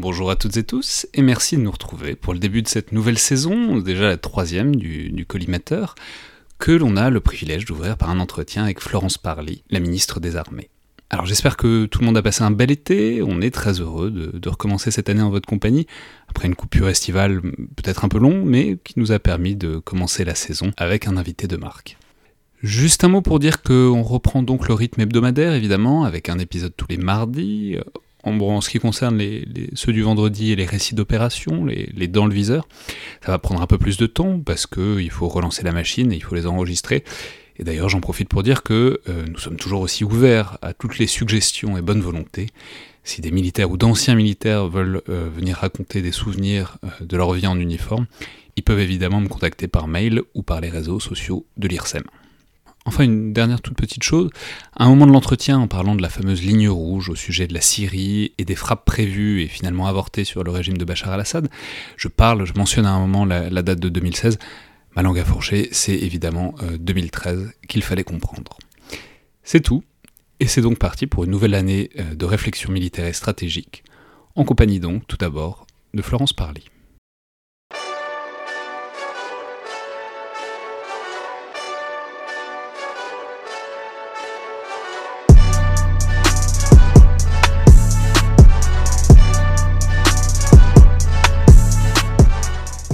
Bonjour à toutes et tous, et merci de nous retrouver pour le début de cette nouvelle saison, déjà la troisième du, du collimateur, que l'on a le privilège d'ouvrir par un entretien avec Florence Parly, la ministre des Armées. Alors j'espère que tout le monde a passé un bel été, on est très heureux de, de recommencer cette année en votre compagnie, après une coupure estivale peut-être un peu longue, mais qui nous a permis de commencer la saison avec un invité de marque. Juste un mot pour dire qu'on reprend donc le rythme hebdomadaire, évidemment, avec un épisode tous les mardis. En, en ce qui concerne ceux du vendredi et les récits d'opération, les, les, dans le viseur, ça va prendre un peu plus de temps parce qu'il faut relancer la machine et il faut les enregistrer. Et d'ailleurs, j'en profite pour dire que euh, nous sommes toujours aussi ouverts à toutes les suggestions et bonnes volontés. Si des militaires ou d'anciens militaires veulent euh, venir raconter des souvenirs euh, de leur vie en uniforme, ils peuvent évidemment me contacter par mail ou par les réseaux sociaux de l'IRSEM. Enfin, une dernière toute petite chose. À un moment de l'entretien, en parlant de la fameuse ligne rouge au sujet de la Syrie et des frappes prévues et finalement avortées sur le régime de Bachar al-Assad, je parle, je mentionne à un moment la, date de 2016. Ma langue à fourcher, c'est évidemment euh, 2013 qu'il fallait comprendre. C'est tout, et c'est donc parti pour une nouvelle année euh, de réflexion militaire et stratégique, en compagnie donc, tout d'abord, de Florence Parly.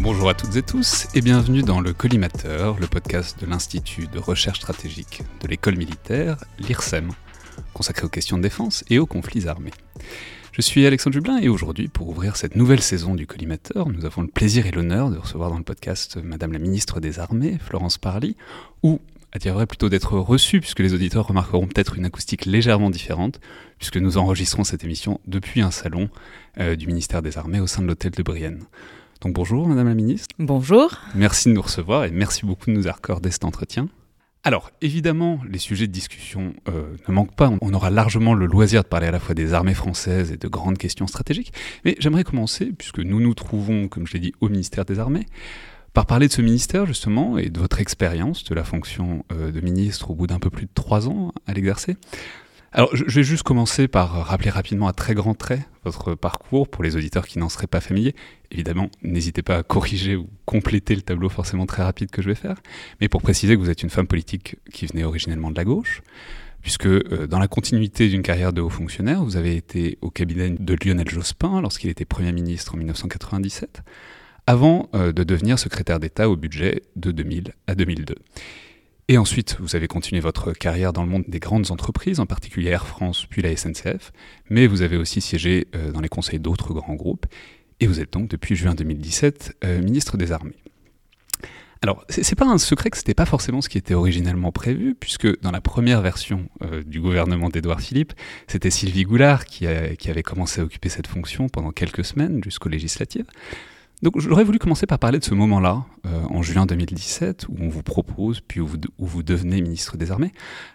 Bonjour à toutes et tous et bienvenue dans le Collimateur, le podcast de l'Institut de recherche stratégique de l'école militaire, l'IRSEM, consacré aux questions de défense et aux conflits armés. Je suis Alexandre Jublin et aujourd'hui, pour ouvrir cette nouvelle saison du Collimateur, nous avons le plaisir et l'honneur de recevoir dans le podcast Madame la ministre des Armées, Florence Parly, ou à dire plutôt d'être reçue, puisque les auditeurs remarqueront peut-être une acoustique légèrement différente, puisque nous enregistrons cette émission depuis un salon euh, du ministère des Armées au sein de l'hôtel de Brienne. Donc bonjour Madame la Ministre. Bonjour. Merci de nous recevoir et merci beaucoup de nous accorder cet entretien. Alors, évidemment, les sujets de discussion euh, ne manquent pas. On aura largement le loisir de parler à la fois des armées françaises et de grandes questions stratégiques. Mais j'aimerais commencer, puisque nous nous trouvons, comme je l'ai dit, au ministère des Armées, par parler de ce ministère, justement, et de votre expérience de la fonction euh, de ministre au bout d'un peu plus de trois ans à l'exercer. Alors, je vais juste commencer par rappeler rapidement à très grands traits votre parcours pour les auditeurs qui n'en seraient pas familiers. Évidemment, n'hésitez pas à corriger ou compléter le tableau forcément très rapide que je vais faire, mais pour préciser que vous êtes une femme politique qui venait originellement de la gauche, puisque euh, dans la continuité d'une carrière de haut fonctionnaire, vous avez été au cabinet de Lionel Jospin lorsqu'il était Premier ministre en 1997, avant euh, de devenir secrétaire d'État au budget de 2000 à 2002. Et ensuite, vous avez continué votre carrière dans le monde des grandes entreprises, en particulier Air France puis la SNCF, mais vous avez aussi siégé euh, dans les conseils d'autres grands groupes, et vous êtes donc depuis juin 2017 euh, ministre des Armées. Alors, c'est pas un secret que c'était pas forcément ce qui était originellement prévu, puisque dans la première version euh, du gouvernement d'Édouard Philippe, c'était Sylvie Goulard qui, avait commencé à occuper cette fonction pendant quelques semaines jusqu'aux législatives. Donc j'aurais voulu commencer par parler de ce moment-là, euh, en juin 2017, où on vous propose, puis où vous, devenez ministre des Armées.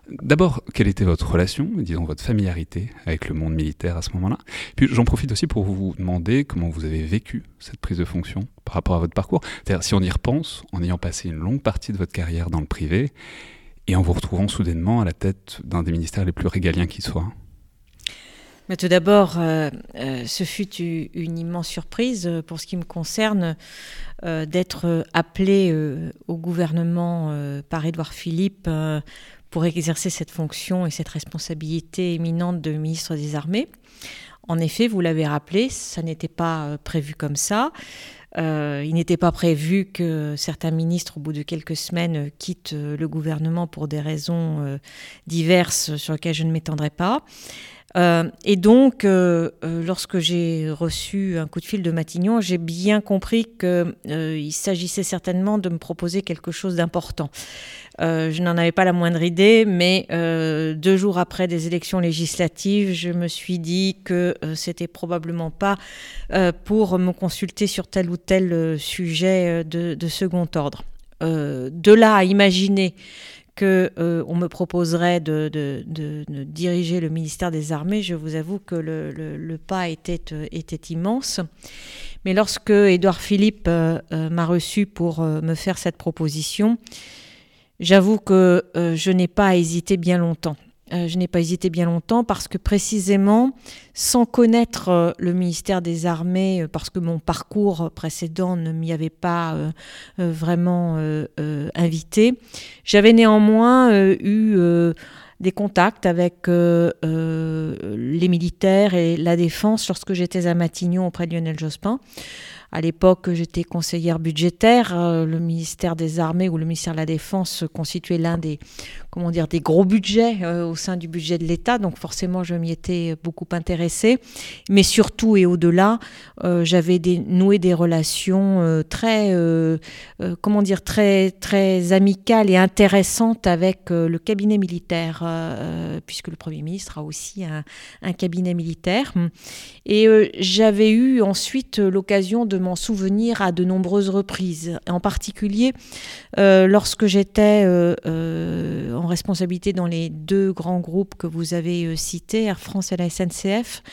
D'abord, quelle était votre relation, disons votre familiarité avec le monde militaire à ce moment-là? Puis j'en profite aussi pour vous demander comment vous avez vécu cette prise de fonction par rapport à votre parcours. C'est-à-dire si on y repense, en ayant passé une longue partie de votre carrière dans le privé, et en vous retrouvant soudainement à la tête d'un des ministères les plus régaliens qui soient. Tout d'abord, euh, euh, ce fut une immense surprise euh, pour ce qui me concerne d'être appelé au gouvernement par Édouard Philippe pour exercer cette fonction et cette responsabilité éminente de ministre des Armées. En effet, vous l'avez rappelé, ça n'était pas prévu comme ça. Il n'était pas prévu que certains ministres, au bout de quelques semaines, quittent le gouvernement pour des raisons diverses sur lesquelles je ne m'étendrai pas. Euh, et donc, euh, euh, lorsque j'ai reçu un coup de fil de Matignon, j'ai bien compris qu'il euh, s'agissait certainement de me proposer quelque chose d'important. Je n'en avais pas la moindre idée, mais deux jours après des élections législatives, je me suis dit que c'était probablement pas pour me consulter sur tel ou tel sujet de, de second ordre. de là à imaginer que euh, on me proposerait de, diriger le ministère des Armées, je vous avoue que le, pas était, euh, était immense. Mais lorsque Édouard Philippe euh, m'a reçu pour me faire cette proposition, j'avoue que je n'ai pas hésité bien longtemps. Je n'ai pas hésité bien longtemps parce que précisément, sans connaître le ministère des Armées, parce que mon parcours précédent ne m'y avait pas vraiment invité, j'avais néanmoins eu des contacts avec euh, euh, les militaires et la défense lorsque j'étais à Matignon auprès de Lionel Jospin. À l'époque, j'étais conseillère budgétaire. Euh, le ministère des Armées ou le ministère de la Défense constituait l'un des, comment dire, des gros budgets euh, au sein du budget de l'État. Donc forcément, je m'y étais beaucoup intéressée. Mais surtout et au-delà, euh, j'avais noué des relations très, comment dire, très, très amicales et intéressantes avec le cabinet militaire, puisque le Premier ministre a aussi un, un cabinet militaire. Et j'avais eu ensuite l'occasion de m'en souvenir à de nombreuses reprises. En particulier, euh, lorsque j'étais euh, euh, en responsabilité dans les deux grands groupes que vous avez cités, Air France et la SNCF,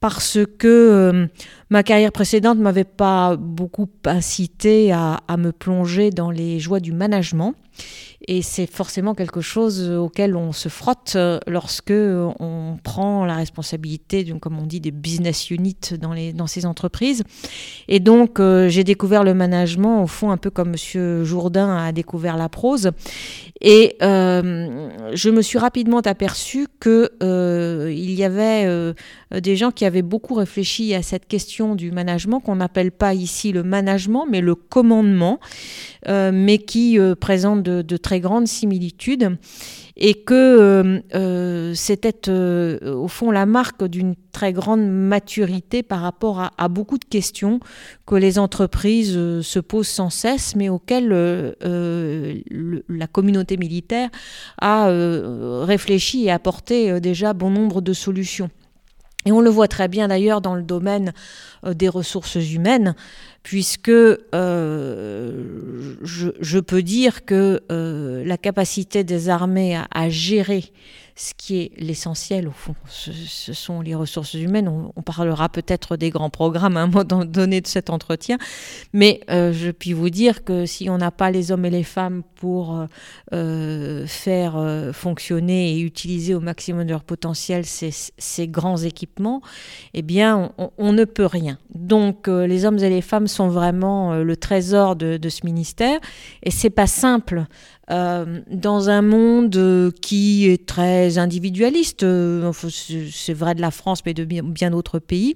parce que ma carrière précédente m'avait pas beaucoup incité à, me plonger dans les joies du management. Et c'est forcément quelque chose auquel on se frotte euh, lorsque on prend la responsabilité, comme on dit, des business units dans, les, dans ces entreprises. Et donc, euh, j'ai découvert le management, au fond, un peu comme M. Jourdain a découvert la prose. Et euh, je me suis rapidement aperçu qu'il il y avait des gens qui avaient beaucoup réfléchi à cette question du management, qu'on n'appelle pas ici le management, mais le commandement, mais qui présente de, très grandes similitudes et que euh, euh, c'était euh, au fond la marque d'une très grande maturité par rapport à, beaucoup de questions que les entreprises se posent sans cesse, mais auxquelles la communauté militaire a réfléchi et apporté déjà bon nombre de solutions. Et on le voit très bien d'ailleurs dans le domaine des ressources humaines puisque euh, je, peux dire que euh, la capacité des armées à gérer ce qui est l'essentiel au fond. Ce, sont les ressources humaines. On, parlera peut-être des grands programmes à un moment donné de cet entretien, mais euh, je puis vous dire que si on n'a pas les hommes et les femmes pour euh, euh, faire fonctionner et utiliser au maximum de leur potentiel ces, grands équipements, eh bien, on, ne peut rien. Donc, les hommes et les femmes sont vraiment le trésor de, de ce ministère, et c'est pas simple euh, dans un monde qui est très individualiste, euh, c'est vrai de la France, mais de bien, d'autres pays,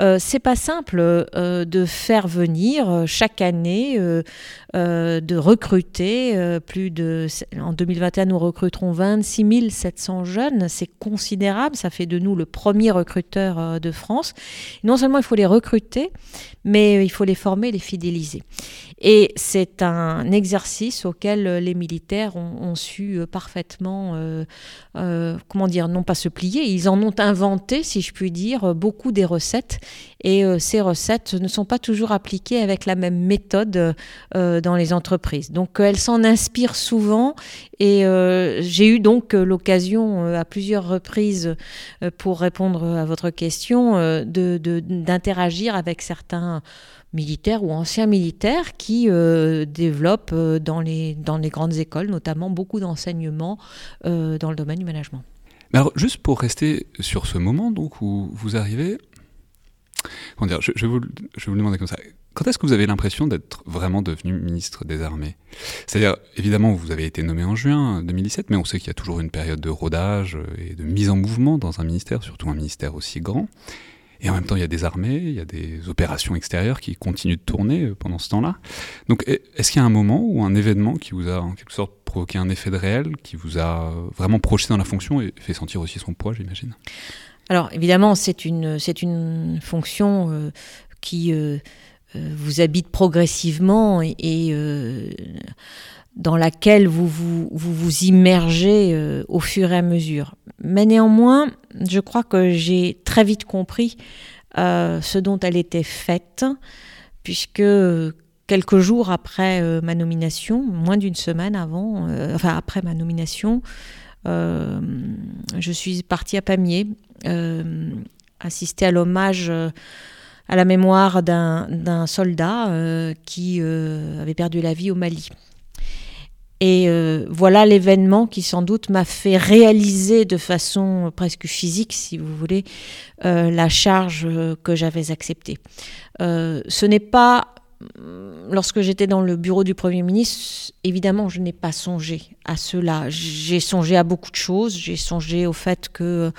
euh, c'est pas simple euh, de faire venir chaque année, de recruter plus de. En 2021, nous recruterons 26 700 jeunes, c'est considérable, ça fait de nous le premier recruteur de France. Non seulement il faut les recruter, mais il faut les former, les fidéliser. Et c'est un exercice auquel les militaires ont, su euh, parfaitement, euh, euh, comment dire, non pas se plier, ils en ont inventé, si je puis dire, beaucoup des recettes. Et ces recettes ne sont pas toujours appliquées avec la même méthode dans les entreprises. Donc elles s'en inspirent souvent. Et j'ai eu donc l'occasion à plusieurs reprises, pour répondre à votre question, d'interagir de, avec certains militaires ou anciens militaires qui euh, développent euh, dans, les, dans les grandes écoles, notamment beaucoup d'enseignements euh, dans le domaine du management. alors, juste pour rester sur ce moment donc, où vous arrivez, comment dire, je, vais vous, je vais vous demander comme ça. Quand est-ce que vous avez l'impression d'être vraiment devenu ministre des Armées? C'est-à-dire, évidemment, vous avez été nommé en juin 2017, mais on sait qu'il y a toujours une période de rodage et de mise en mouvement dans un ministère, surtout un ministère aussi grand. Et en même temps, il y a des armées, il y a des opérations extérieures qui continuent de tourner pendant ce temps-là. Donc, est-ce qu'il y a un moment ou un événement qui vous a en quelque sorte provoqué un effet de réel, qui vous a vraiment projeté dans la fonction et fait sentir aussi son poids, j'imagine? Alors, évidemment, c'est une, fonction euh, qui euh, vous habite progressivement et, dans laquelle vous vous, immergez euh, au fur et à mesure. Mais néanmoins, je crois que j'ai très vite compris euh, ce dont elle était faite, puisque quelques jours après euh, ma nomination, moins d'une semaine avant, enfin après ma nomination, je suis partie à Pamiers, assister à l'hommage à la mémoire d'un soldat qui avait perdu la vie au Mali. Et voilà l'événement qui sans doute m'a fait réaliser de façon presque physique, si vous voulez, la charge que j'avais acceptée. ce n'est pas lorsque j'étais dans le bureau du Premier ministre, évidemment, je n'ai pas songé à cela. J'ai songé à beaucoup de choses. J'ai songé au fait que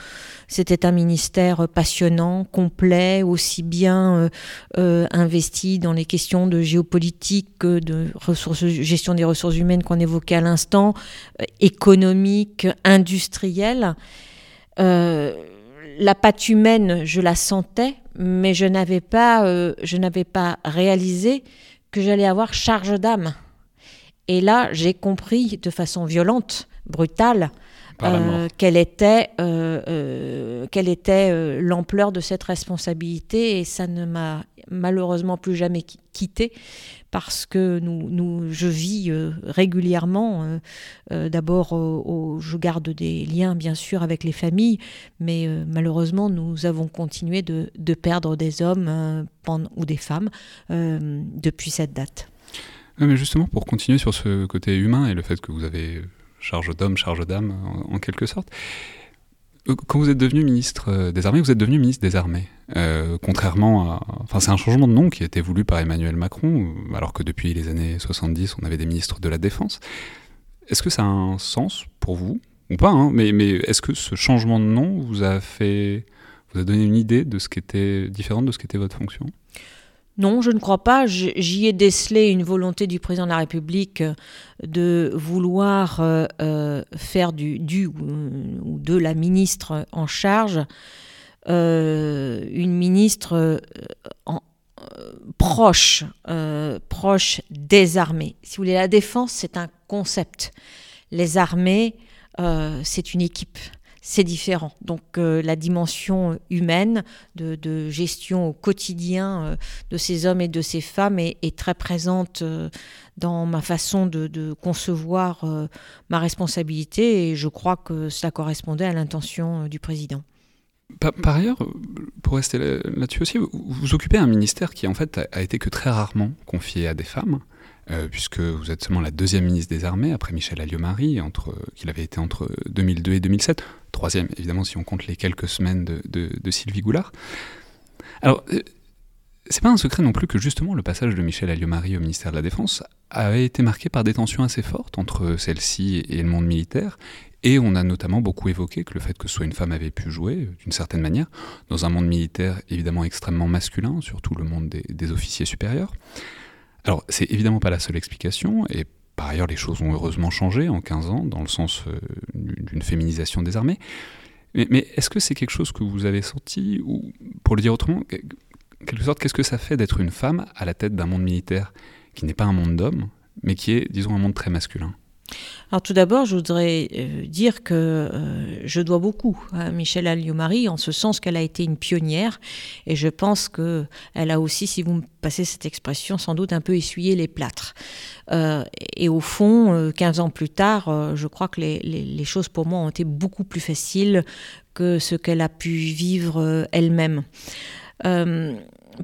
c'était un ministère passionnant, complet, aussi bien euh, euh, investi dans les questions de géopolitique, de ressources, gestion des ressources humaines qu'on évoquait à l'instant, euh, économique, industrielle. la patte humaine, je la sentais, mais je n'avais pas, euh, je n'avais pas réalisé que j'allais avoir charge d'âme. Et là, j'ai compris de façon violente, brutale, euh, quelle était, euh, quelle était l'ampleur de cette responsabilité. Et ça ne m'a malheureusement plus jamais quitté parce que je vis euh, régulièrement. Euh, euh, d'abord, je garde des liens, bien sûr, avec les familles, mais malheureusement, nous avons continué de, perdre des hommes ou des femmes depuis cette date. mais justement, pour continuer sur ce côté humain et le fait que vous avez charge d'homme, charge d'âme, en, quelque sorte, quand vous êtes devenu ministre des Armées, vous êtes devenu ministre des Armées. Euh, contrairement à. Enfin, c'est un changement de nom qui a été voulu par Emmanuel Macron, alors que depuis les années 70, on avait des ministres de la Défense. Est-ce que ça a un sens pour vous Ou pas, hein? Mais, mais est-ce que ce changement de nom vous a fait. vous a donné une idée de ce qui était différent de ce qui était votre fonction? Non, je ne crois pas. J'y ai décelé une volonté du président de la République de vouloir euh, faire du, ou de la ministre en charge euh, une ministre euh, euh, proche des armées. Si vous voulez, la défense, c'est un concept. Les armées, c'est une équipe c'est différent. Donc la dimension humaine de, gestion au quotidien de ces hommes et de ces femmes est, très présente dans ma façon de, concevoir ma responsabilité et je crois que cela correspondait à l'intention du président. Par, ailleurs, pour rester là-dessus aussi, vous, vous, occupez un ministère qui en fait a, été que très rarement confié à des femmes, euh, puisque vous êtes seulement la deuxième ministre des Armées après Michel Alliot-Marie, qu'il avait été entre 2002 et 2007, troisième évidemment si on compte les quelques semaines de, Sylvie Goulard. Alors, euh, c'est pas un secret non plus que justement le passage de Michel Alliot-Marie au ministère de la Défense avait été marqué par des tensions assez fortes entre celle-ci et le monde militaire, et on a notamment beaucoup évoqué que le fait que soit une femme avait pu jouer, d'une certaine manière, dans un monde militaire évidemment extrêmement masculin, surtout le monde des, officiers supérieurs. Alors, c'est évidemment pas la seule explication, et par ailleurs, les choses ont heureusement changé en 15 ans, dans le sens euh, d'une féminisation des armées. Mais, est-ce que c'est quelque chose que vous avez senti, ou pour le dire autrement, quelque sorte, qu'est-ce que ça fait d'être une femme à la tête d'un monde militaire qui n'est pas un monde d'hommes, mais qui est, disons, un monde très masculin? Alors tout d'abord, je voudrais euh, dire que euh, je dois beaucoup à Michel Alliot-Marie en ce sens qu'elle a été une pionnière et je pense que elle a aussi, si vous me passez cette expression, sans doute un peu essuyé les plâtres. Euh, et au fond, 15 ans plus tard, je crois que les, choses pour moi ont été beaucoup plus faciles que ce qu'elle a pu vivre elle-même.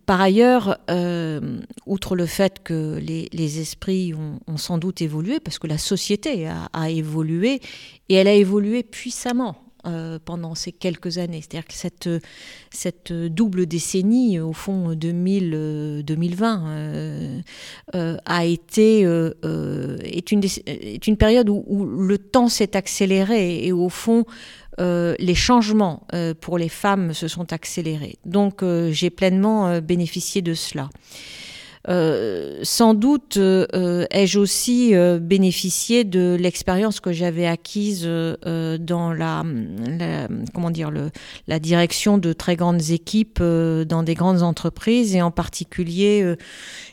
Par ailleurs, euh, outre le fait que les, esprits ont, sans doute évolué, parce que la société a, évolué, et elle a évolué puissamment euh, pendant ces quelques années. C'est-à-dire que cette, cette double décennie, au fond 2000-2020, euh, a été est, une, est une période où, le temps s'est accéléré et au fond euh, les changements euh, pour les femmes se sont accélérés. Donc euh, j'ai pleinement bénéficié de cela. Euh, sans doute euh, ai-je aussi euh, bénéficié de l'expérience que j'avais acquise dans la, comment dire la direction de très grandes équipes dans des grandes entreprises. Et en particulier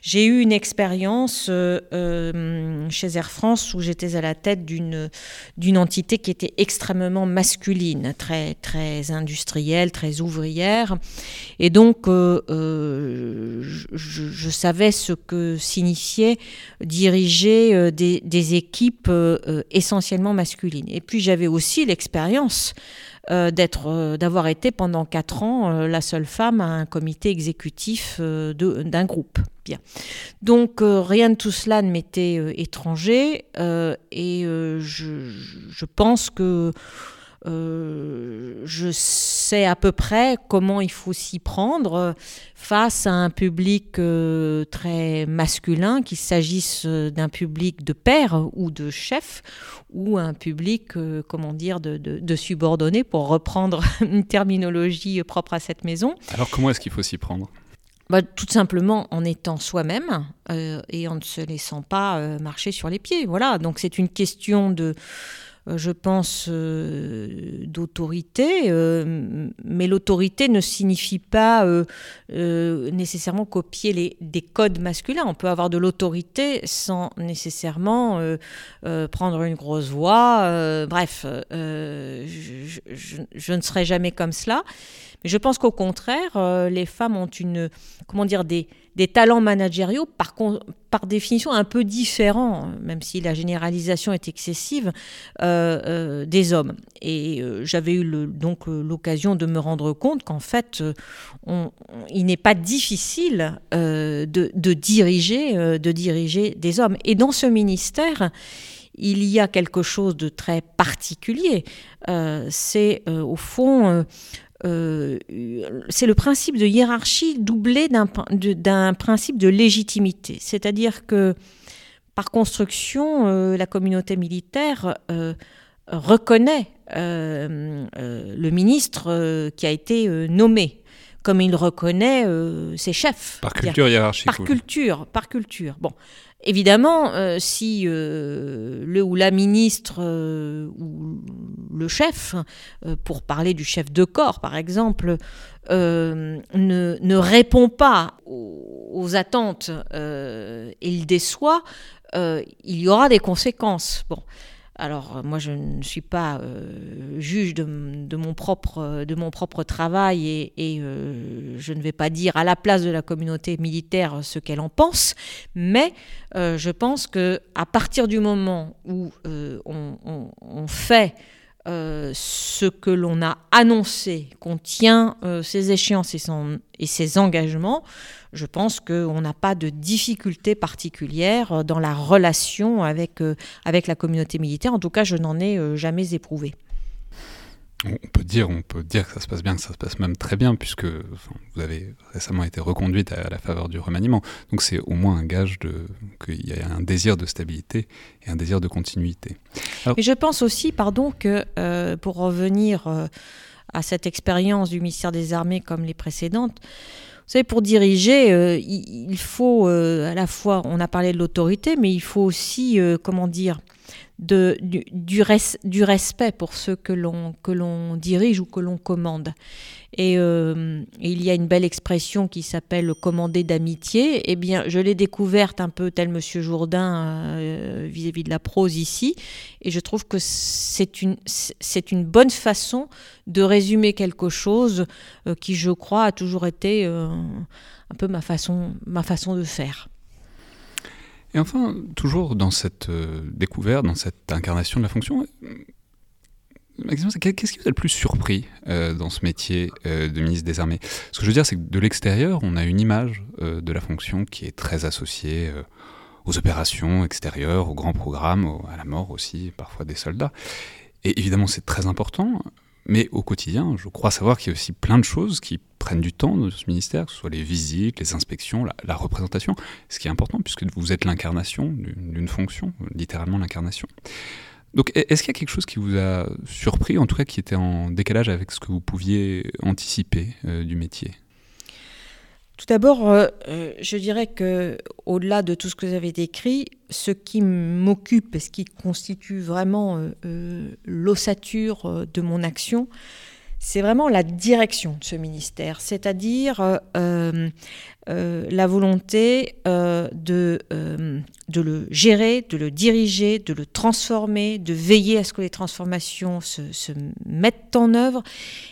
j'ai eu une expérience chez Air France où j'étais à la tête d'une d'une entité qui était extrêmement masculine, très très industrielle, très ouvrière. Et donc je savais ce que signifiait diriger des, équipes essentiellement masculines. Et puis j'avais aussi l'expérience d'être, d'avoir été pendant quatre ans la seule femme à un comité exécutif d'un groupe. Bien. Donc rien de tout cela ne m'était étranger et je, je, pense que euh, je à peu près comment il faut s'y prendre face à un public euh, très masculin, qu'il s'agisse d'un public de père ou de chef, ou un public, euh, comment dire, de, de, subordonné, pour reprendre une terminologie propre à cette maison. Alors comment est-ce qu'il faut s'y prendre? Bah, tout simplement en étant soi-même et en ne se laissant pas marcher sur les pieds. Voilà, donc c'est une question de, euh, je pense, euh, d'autorité, euh, mais l'autorité ne signifie pas nécessairement copier les, des codes masculins. On peut avoir de l'autorité sans nécessairement prendre une grosse voix. bref, je, je, ne serai jamais comme cela. Mais je pense qu'au contraire, les femmes ont une, comment dire, des, des talents managériaux, par, définition un peu différents, même si la généralisation est excessive, euh, euh, des hommes. Et euh, j'avais eu donc l'occasion de me rendre compte qu'en fait, il n'est pas difficile de, diriger, de diriger des hommes. Et dans ce ministère, il y a quelque chose de très particulier. c'est au fond euh, c'est le principe de hiérarchie doublé d'un principe de légitimité. C'est-à-dire que, par construction, euh, la communauté militaire euh, reconnaît le ministre qui a été nommé comme il reconnaît ses chefs. Par culture hiérarchique. Par culture, par culture. Bon, Évidemment, euh, si euh, le ou la ministre euh, ou le chef, pour parler du chef de corps par exemple, ne, répond pas aux, attentes et il déçoit, il y aura des conséquences. Bon. Alors euh, moi je ne suis pas euh, juge de, mon propre, de mon propre travail et, euh, je ne vais pas dire à la place de la communauté militaire ce qu'elle en pense, mais je pense que à partir du moment où on, fait ce que l'on a annoncé, qu'on tient ses échéances et ses engagements, je pense qu'on n'a pas de difficulté particulière dans la relation avec, euh, avec la communauté militaire. En tout cas, je n'en ai euh, jamais éprouvé. On peut dire, on peut dire que ça se passe bien, que ça se passe même très bien, puisque vous avez récemment été reconduite à la faveur du remaniement. Donc c'est au moins un gage qu'il y a un désir de stabilité et un désir de continuité. Et je pense aussi, pardon, que euh, pour revenir à cette expérience du ministère des Armées comme les précédentes, vous savez, pour diriger, euh, il, faut euh, à la fois, on a parlé de l'autorité, mais il faut aussi, euh, comment dire, du, respect pour ceux que l'on dirige ou que l'on commande. Euh, et, il y a une belle expression qui s'appelle commander d'amitié. Eh bien, je l'ai découverte un peu tel Monsieur Jourdain euh, vis-à-vis de la prose ici, et je trouve que c'est une, une bonne façon de résumer quelque chose euh, qui, je crois, a toujours été un peu ma façon, ma façon de faire. Et enfin, toujours dans cette découverte, dans cette incarnation de la fonction, Qu'est-ce qui vous a le plus surpris euh, dans ce métier euh, de ministre des Armées? Ce que je veux dire, c'est que de l'extérieur, on a une image euh, de la fonction qui est très associée aux opérations extérieures, aux grands programmes, à la mort aussi, parfois des soldats. Et évidemment, c'est très important, mais au quotidien, je crois savoir qu'il y a aussi plein de choses qui prennent du temps dans ce ministère, que ce soit les visites, les inspections, la, représentation, ce qui est important puisque vous êtes l'incarnation d'une fonction, littéralement l'incarnation. Donc, est-ce qu'il y a quelque chose qui vous a surpris, en tout cas qui était en décalage avec ce que vous pouviez anticiper euh, du métier? Tout d'abord, euh, euh, je dirais que, au-delà de tout ce que vous avez décrit, ce qui m'occupe et ce qui constitue vraiment l'ossature de mon action, c'est vraiment la direction de ce ministère, c'est-à-dire euh, la volonté euh, de, le gérer, de le diriger, de le transformer, de veiller à ce que les transformations se, mettent en œuvre.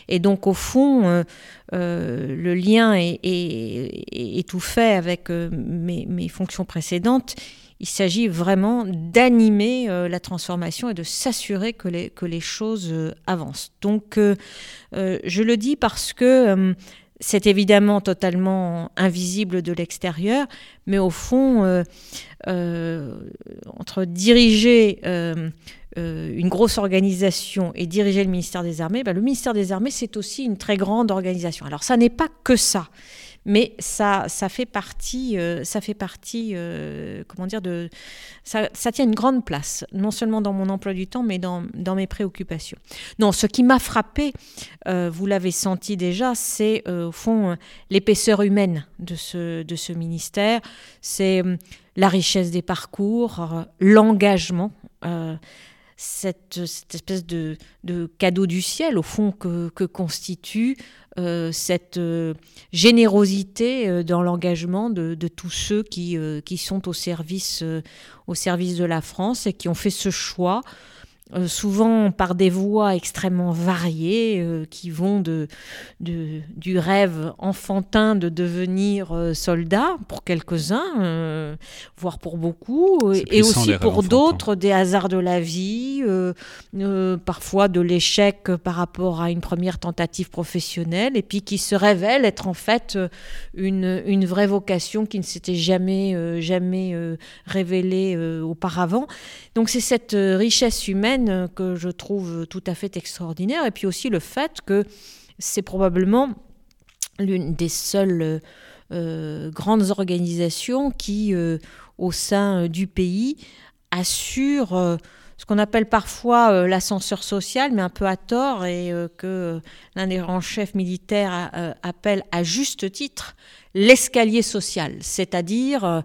Et donc, au fond, le lien est, tout fait avec mes fonctions précédentes. Il s'agit vraiment d'animer la transformation et de s'assurer que les, choses avancent. Donc, je le dis parce que c'est évidemment totalement invisible de l'extérieur, mais au fond, euh, euh, entre diriger euh, une grosse organisation et diriger le ministère des Armées, ben, le ministère des Armées, c'est aussi une très grande organisation. Alors ça n'est pas que ça mais ça, fait partie, euh, ça fait partie, euh, comment dire, ça, tient une grande place, non seulement dans mon emploi du temps, mais dans, mes préoccupations. Non, ce qui m'a frappé, euh, vous l'avez senti déjà, c'est au fond l'épaisseur humaine de ce, de ce ministère, c'est la richesse des parcours, l'engagement cette, espèce de, de, cadeau du ciel, au fond, que, constitue euh, cette euh, générosité euh, dans l'engagement de, de, tous ceux qui, qui sont au service, au service de la France et qui ont fait ce choix euh, souvent par des voies extrêmement variées euh, qui vont de, du rêve enfantin de devenir euh, soldat pour quelques-uns, voire pour beaucoup, et aussi pour d'autres des hasards de la vie, parfois de l'échec par rapport à une première tentative professionnelle, et puis qui se révèlent être en fait une, une vraie vocation qui ne s'était jamais, jamais révélée auparavant. Donc c'est cette richesse humaine que je trouve tout à fait extraordinaire. Et puis aussi le fait que c'est probablement l'une des seules euh, grandes organisations qui, euh, au sein du pays, assure euh, ce qu'on appelle parfois l'ascenseur social, mais un peu à tort, et que l'un des grands chefs militaires appelle à juste titre l'escalier social, c'est-à-dire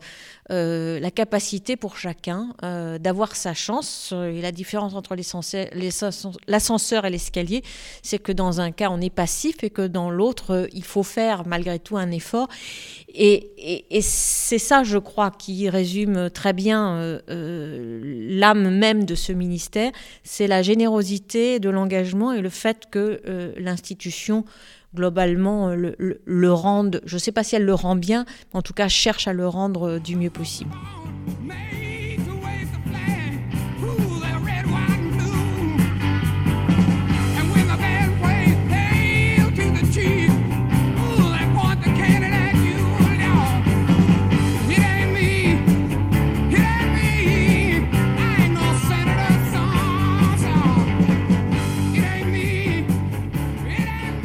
euh, la capacité pour chacun euh, d'avoir sa chance. Et la différence entre l'ascenseur et l'escalier, c'est que dans un cas, on est passif et que dans l'autre, euh, il faut faire malgré tout un effort. Et, c'est ça, je crois, qui résume très bien l'âme même de ce ministère, c'est la générosité de l'engagement et le fait que l'institution globalement euh, le, rendent, je ne sais pas si elle le rend bien, mais en tout cas cherche à le rendre euh, du mieux possible.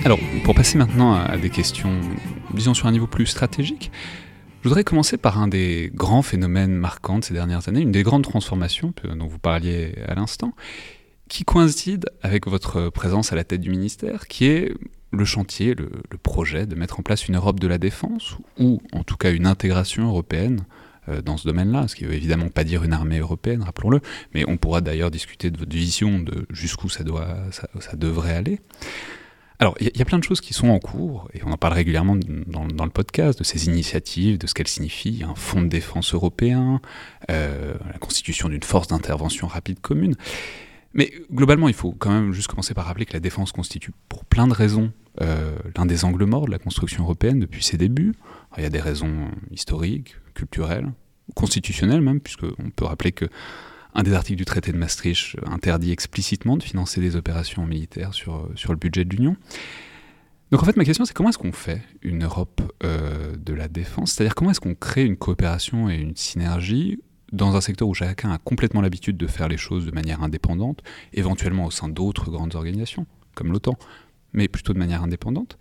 Alors, pour passer maintenant à des questions, disons sur un niveau plus stratégique, je voudrais commencer par un des grands phénomènes marquants de ces dernières années, une des grandes transformations dont vous parliez à l'instant, qui coïncide avec votre présence à la tête du ministère, qui est le chantier, le, projet de mettre en place une Europe de la défense, ou en tout cas une intégration européenne euh, dans ce domaine-là, ce qui ne veut évidemment pas dire une armée européenne, rappelons-le, mais on pourra d'ailleurs discuter de votre vision de jusqu'où ça, ça devrait aller. Alors, il y, a plein de choses qui sont en cours, et on en parle régulièrement dans, le podcast, de ces initiatives, de ce qu'elles signifient, un fonds de défense européen, euh, la constitution d'une force d'intervention rapide commune. Mais globalement, il faut quand même juste commencer par rappeler que la défense constitue, pour plein de raisons, euh, l'un des angles morts de la construction européenne depuis ses débuts. il y a des raisons historiques, culturelles, constitutionnelles même, puisqu'on peut rappeler que un des articles du traité de Maastricht interdit explicitement de financer des opérations militaires sur, sur le budget de l'Union. Donc en fait, ma question, c'est comment est-ce qu'on fait une Europe euh, de la défense? C'est-à-dire comment est-ce qu'on crée une coopération et une synergie dans un secteur où chacun a complètement l'habitude de faire les choses de manière indépendante, éventuellement au sein d'autres grandes organisations, comme l'OTAN, mais plutôt de manière indépendante?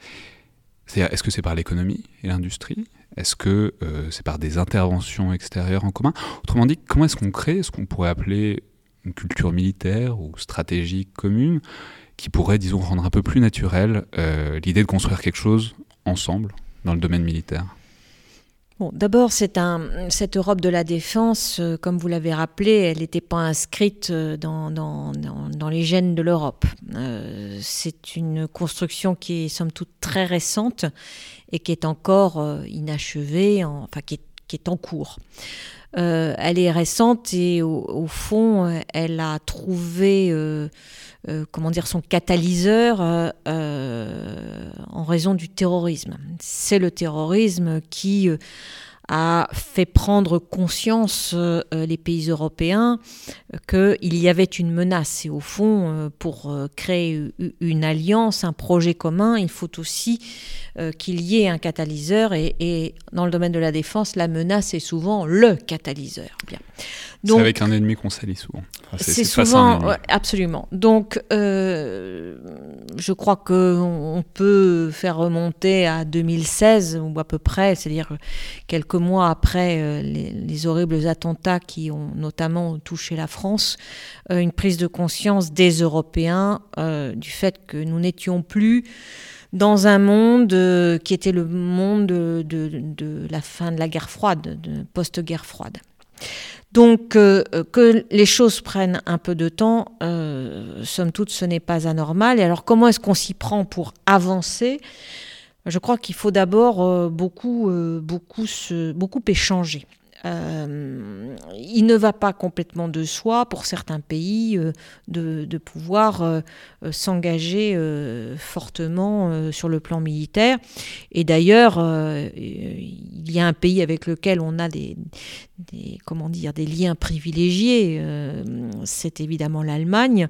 C'est-à-dire, est-ce que c'est par l'économie et l'industrie? Est-ce que euh, c'est par des interventions extérieures en commun? Autrement dit, comment est-ce qu'on crée ce qu'on pourrait appeler une culture militaire ou stratégique commune qui pourrait, disons, rendre un peu plus naturel euh, l'idée de construire quelque chose ensemble dans le domaine militaire? Bon, D'abord, cette Europe de la défense, euh, comme vous l'avez rappelé, elle n'était pas inscrite dans, les gènes de l'Europe. C'est une construction qui est somme toute très récente et qui est encore euh, inachevée, en, enfin qui est, en cours. Euh, elle est récente et au, fond, elle a trouvé, euh, euh, comment dire, son catalyseur en raison du terrorisme. C'est le terrorisme qui a fait prendre conscience euh, les pays européens qu'il y avait une menace. Et au fond, euh, pour créer une alliance, un projet commun, il faut aussi euh, qu'il y ait un catalyseur. Et, dans le domaine de la défense, la menace est souvent le catalyseur. C'est avec un ennemi qu'on s'allie souvent. Enfin, c'est souvent, ouais, absolument. Donc, euh, je crois qu'on peut faire remonter à 2016 ou à peu près, c'est-à-dire quelques mois après euh, les, les, horribles attentats qui ont notamment touché la France, euh, une prise de conscience des Européens du fait que nous n'étions plus dans un monde euh, qui était le monde de, de, de, la fin de la guerre froide, de post-guerre froide. Donc euh, que les choses prennent un peu de temps, euh, somme toute, ce n'est pas anormal. Et alors comment est-ce qu'on s'y prend pour avancer? Je crois qu'il faut d'abord euh, beaucoup, beaucoup, se, beaucoup échanger. Euh, il ne va pas complètement de soi pour certains pays euh, de, pouvoir euh, s'engager fortement sur le plan militaire. Et d'ailleurs, il y a un pays avec lequel on a des, des liens privilégiés, c'est évidemment l'Allemagne.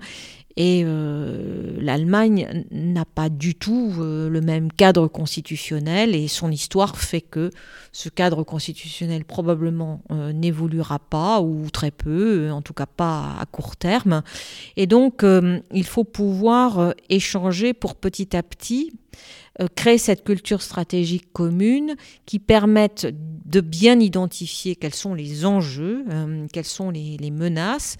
Et euh, l'Allemagne n'a pas du tout euh, le même cadre constitutionnel et son histoire fait que ce cadre constitutionnel probablement euh, n'évoluera pas ou très peu, en tout cas pas à court terme. Et donc il faut pouvoir échanger pour petit à petit créer cette culture stratégique commune qui permette de bien identifier quels sont les enjeux, euh, quelles sont les, menaces,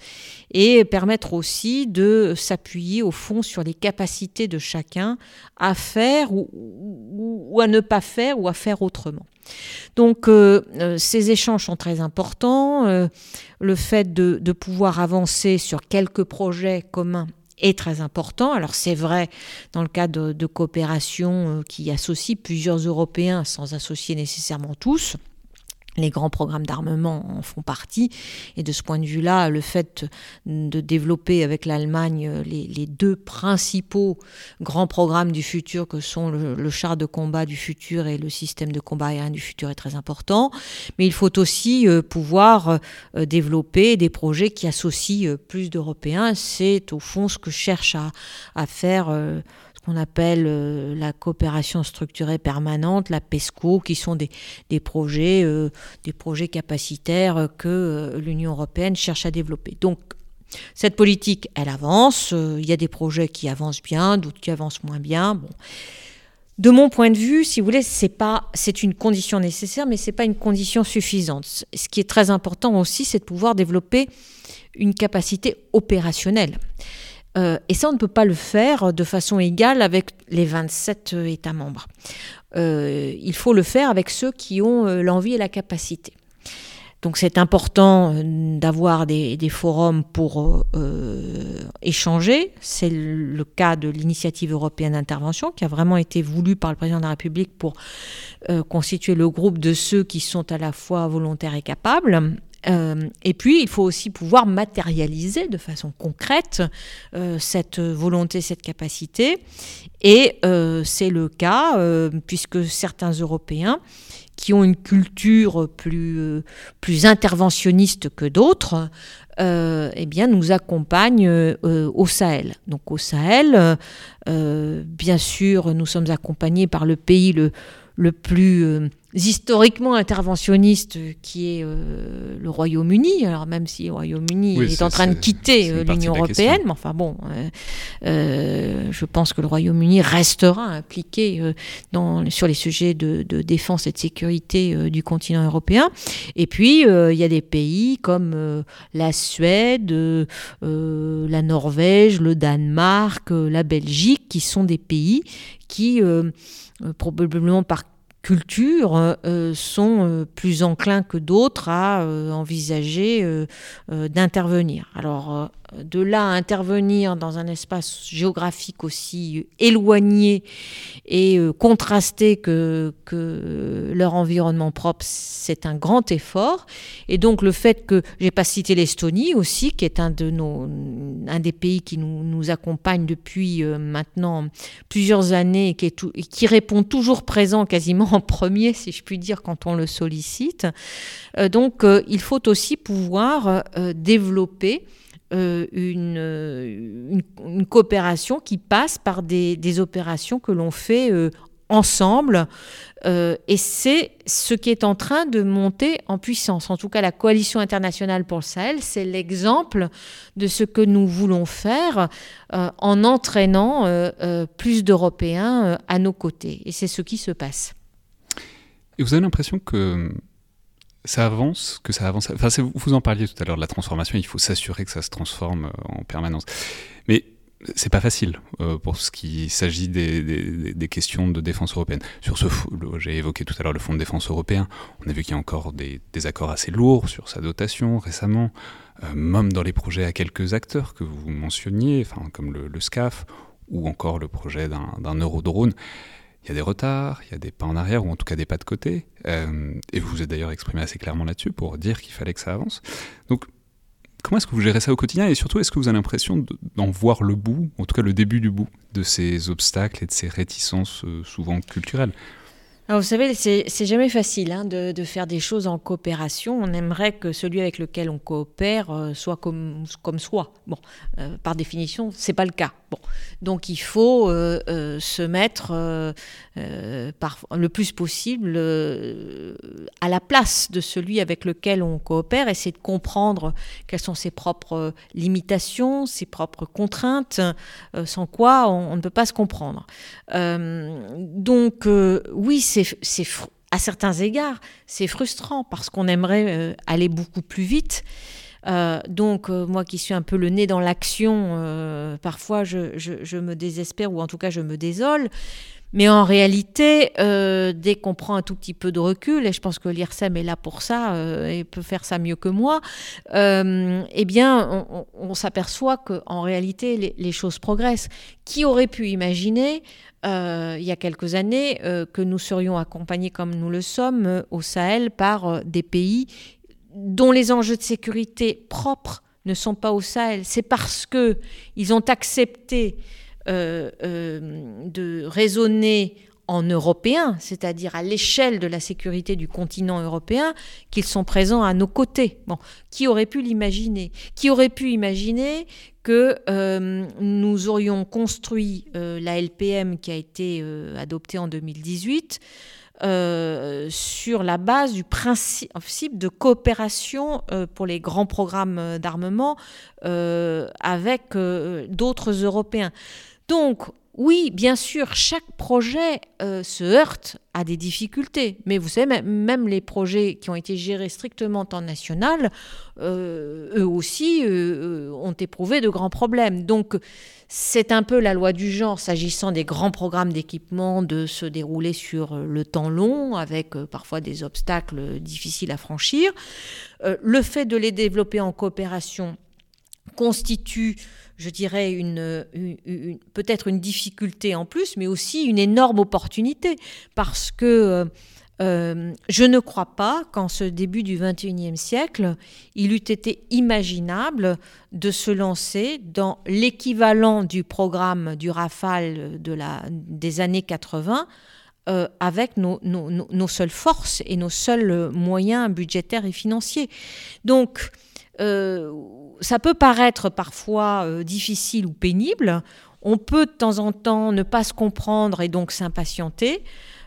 et permettre aussi de s'appuyer au fond sur les capacités de chacun à faire ou, à ne pas faire ou à faire autrement. Donc euh, euh, ces échanges sont très importants. Le fait de, pouvoir avancer sur quelques projets communs est très important. Alors c'est vrai dans le cas de, de coopération qui associe plusieurs Européens sans associer nécessairement tous. Les grands programmes d'armement en font partie. Et de ce point de vue-là, le fait de développer avec l'Allemagne les, les, deux principaux grands programmes du futur, que sont le, char de combat du futur et le système de combat aérien du futur, est très important. Mais il faut aussi euh, pouvoir euh, développer des projets qui associent euh, plus d'Européens. C'est au fond ce que cherche à, faire euh, qu'on appelle euh, la coopération structurée permanente, la PESCO, qui sont des, des projets, euh, des projets capacitaires que euh, l'Union européenne cherche à développer. Donc, cette politique, elle avance. Il y a des projets qui avancent bien, d'autres qui avancent moins bien. Bon. De mon point de vue, si vous voulez, c'est pas, c'est une condition nécessaire, mais c'est pas une condition suffisante. Ce qui est très important aussi, c'est de pouvoir développer une capacité opérationnelle. Euh, et ça, on ne peut pas le faire de façon égale avec les 27 euh, États membres. Euh, il faut le faire avec ceux qui ont l'envie et la capacité. Donc c'est important d'avoir des, forums pour échanger. C'est le cas de l'initiative européenne d'intervention qui a vraiment été voulue par le président de la République pour constituer le groupe de ceux qui sont à la fois volontaires et capables. Euh, et puis, il faut aussi pouvoir matérialiser de façon concrète euh, cette volonté, cette capacité. Et euh, c'est le cas, puisque certains Européens qui ont une culture plus, plus interventionniste que d'autres, eh bien, nous accompagnent au Sahel. Donc au Sahel, bien sûr, nous sommes accompagnés par le pays le, le plus historiquement interventionniste qui est euh, le Royaume-Uni. Alors même si le Royaume-Uni oui, est en train de quitter euh, l'Union européenne, mais enfin bon, euh, euh, je pense que le Royaume-Uni restera impliqué euh, dans, sur les sujets de, de, défense et de sécurité du continent européen. Et puis il y a des pays comme la Suède, la Norvège, le Danemark, la Belgique, qui sont des pays qui probablement par cultures sont plus enclins que d'autres à envisager d'intervenir. Alors de là intervenir dans un espace géographique aussi éloigné et euh, contrasté que, que leur environnement propre, c'est un grand effort. Et donc le fait que, j'ai pas cité l'Estonie aussi, qui est un, de nos, un des pays qui nous, nous accompagne depuis euh, maintenant plusieurs années et qui, est tout, qui répond toujours présent quasiment en premier, si je puis dire, quand on le sollicite. Euh, donc il faut aussi pouvoir développer euh, une, une, coopération qui passe par des, opérations que l'on fait euh, ensemble. Euh, et c'est ce qui est en train de monter en puissance. En tout cas, la coalition internationale pour le Sahel, c'est l'exemple de ce que nous voulons faire en entraînant plus d'Européens à nos côtés. Et c'est ce qui se passe. Et vous avez l'impression que ça avance, que ça avance. Enfin, vous en parliez tout à l'heure de la transformation. Il faut s'assurer que ça se transforme euh, en permanence. Mais c'est pas facile euh, pour ce qui s'agit des, questions de défense européenne. Sur ce, j'ai évoqué tout à l'heure le fonds de défense européen. On a vu qu'il y a encore des, accords assez lourds sur sa dotation récemment, euh, même dans les projets à quelques acteurs que vous mentionniez, enfin comme le, le SCAF ou encore le projet d'un eurodrone il y a des retards, il y a des pas en arrière, ou en tout cas des pas de côté. Euh, et vous vous êtes d'ailleurs exprimé assez clairement là-dessus pour dire qu'il fallait que ça avance. Donc, comment est-ce que vous gérez ça au quotidien Et surtout, est-ce que vous avez l'impression d'en voir le bout, en tout cas le début du bout, de ces obstacles et de ces réticences euh, souvent culturelles? Vous savez, c'est jamais facile hein, de, faire des choses en coopération. On aimerait que celui avec lequel on coopère euh, soit comme, comme soi. Bon, par définition, c'est pas le cas. Donc il faut euh, euh, se mettre euh, le plus possible à la place de celui avec lequel on coopère, essayer de comprendre quelles sont ses propres limitations, ses propres contraintes, sans quoi on, ne peut pas se comprendre. donc oui, c'est à certains égards, c'est frustrant parce qu'on aimerait aller beaucoup plus vite. Euh, donc, euh, moi qui suis un peu le nez dans l'action, euh, parfois je, me désespère ou en tout cas je me désole. Mais en réalité, dès qu'on prend un tout petit peu de recul, et je pense que l'IRSEM est là pour ça et peut faire ça mieux que moi, eh bien, on, s'aperçoit qu'en réalité, les, choses progressent. Qui aurait pu imaginer il y a quelques années que nous serions accompagnés comme nous le sommes au Sahel par des pays dont les enjeux de sécurité propres ne sont pas au Sahel. C'est parce que ils ont accepté euh, euh, de raisonner en européen, c'est-à-dire à, l'échelle de la sécurité du continent européen, qu'ils sont présents à nos côtés. Qui aurait pu l'imaginer? Qui aurait pu imaginer que euh, nous aurions construit la LPM qui a été adoptée en 2018 euh, sur la base du principe de coopération euh, pour les grands programmes d'armement euh, avec d'autres Européens. Donc, oui, bien sûr, chaque projet se heurte à des difficultés. Mais vous savez, même les projets qui ont été gérés strictement en national, eux aussi ont éprouvé de grands problèmes. Donc, c'est un peu la loi du genre s'agissant des grands programmes d'équipement de se dérouler sur euh, le temps long avec euh, parfois des obstacles difficiles à franchir. Euh, le fait de les développer en coopération constitue, je dirais, peut-être une difficulté en plus, mais aussi une énorme opportunité parce que euh, je ne crois pas qu'en ce début du XXIe siècle, il eût été imaginable de se lancer dans l'équivalent du programme du Rafale des années 80 euh, avec nos, seules forces et nos seuls moyens budgétaires et financiers. Donc, euh, ça peut paraître parfois difficile ou pénible. On peut de temps en temps ne pas se comprendre et donc s'impatienter.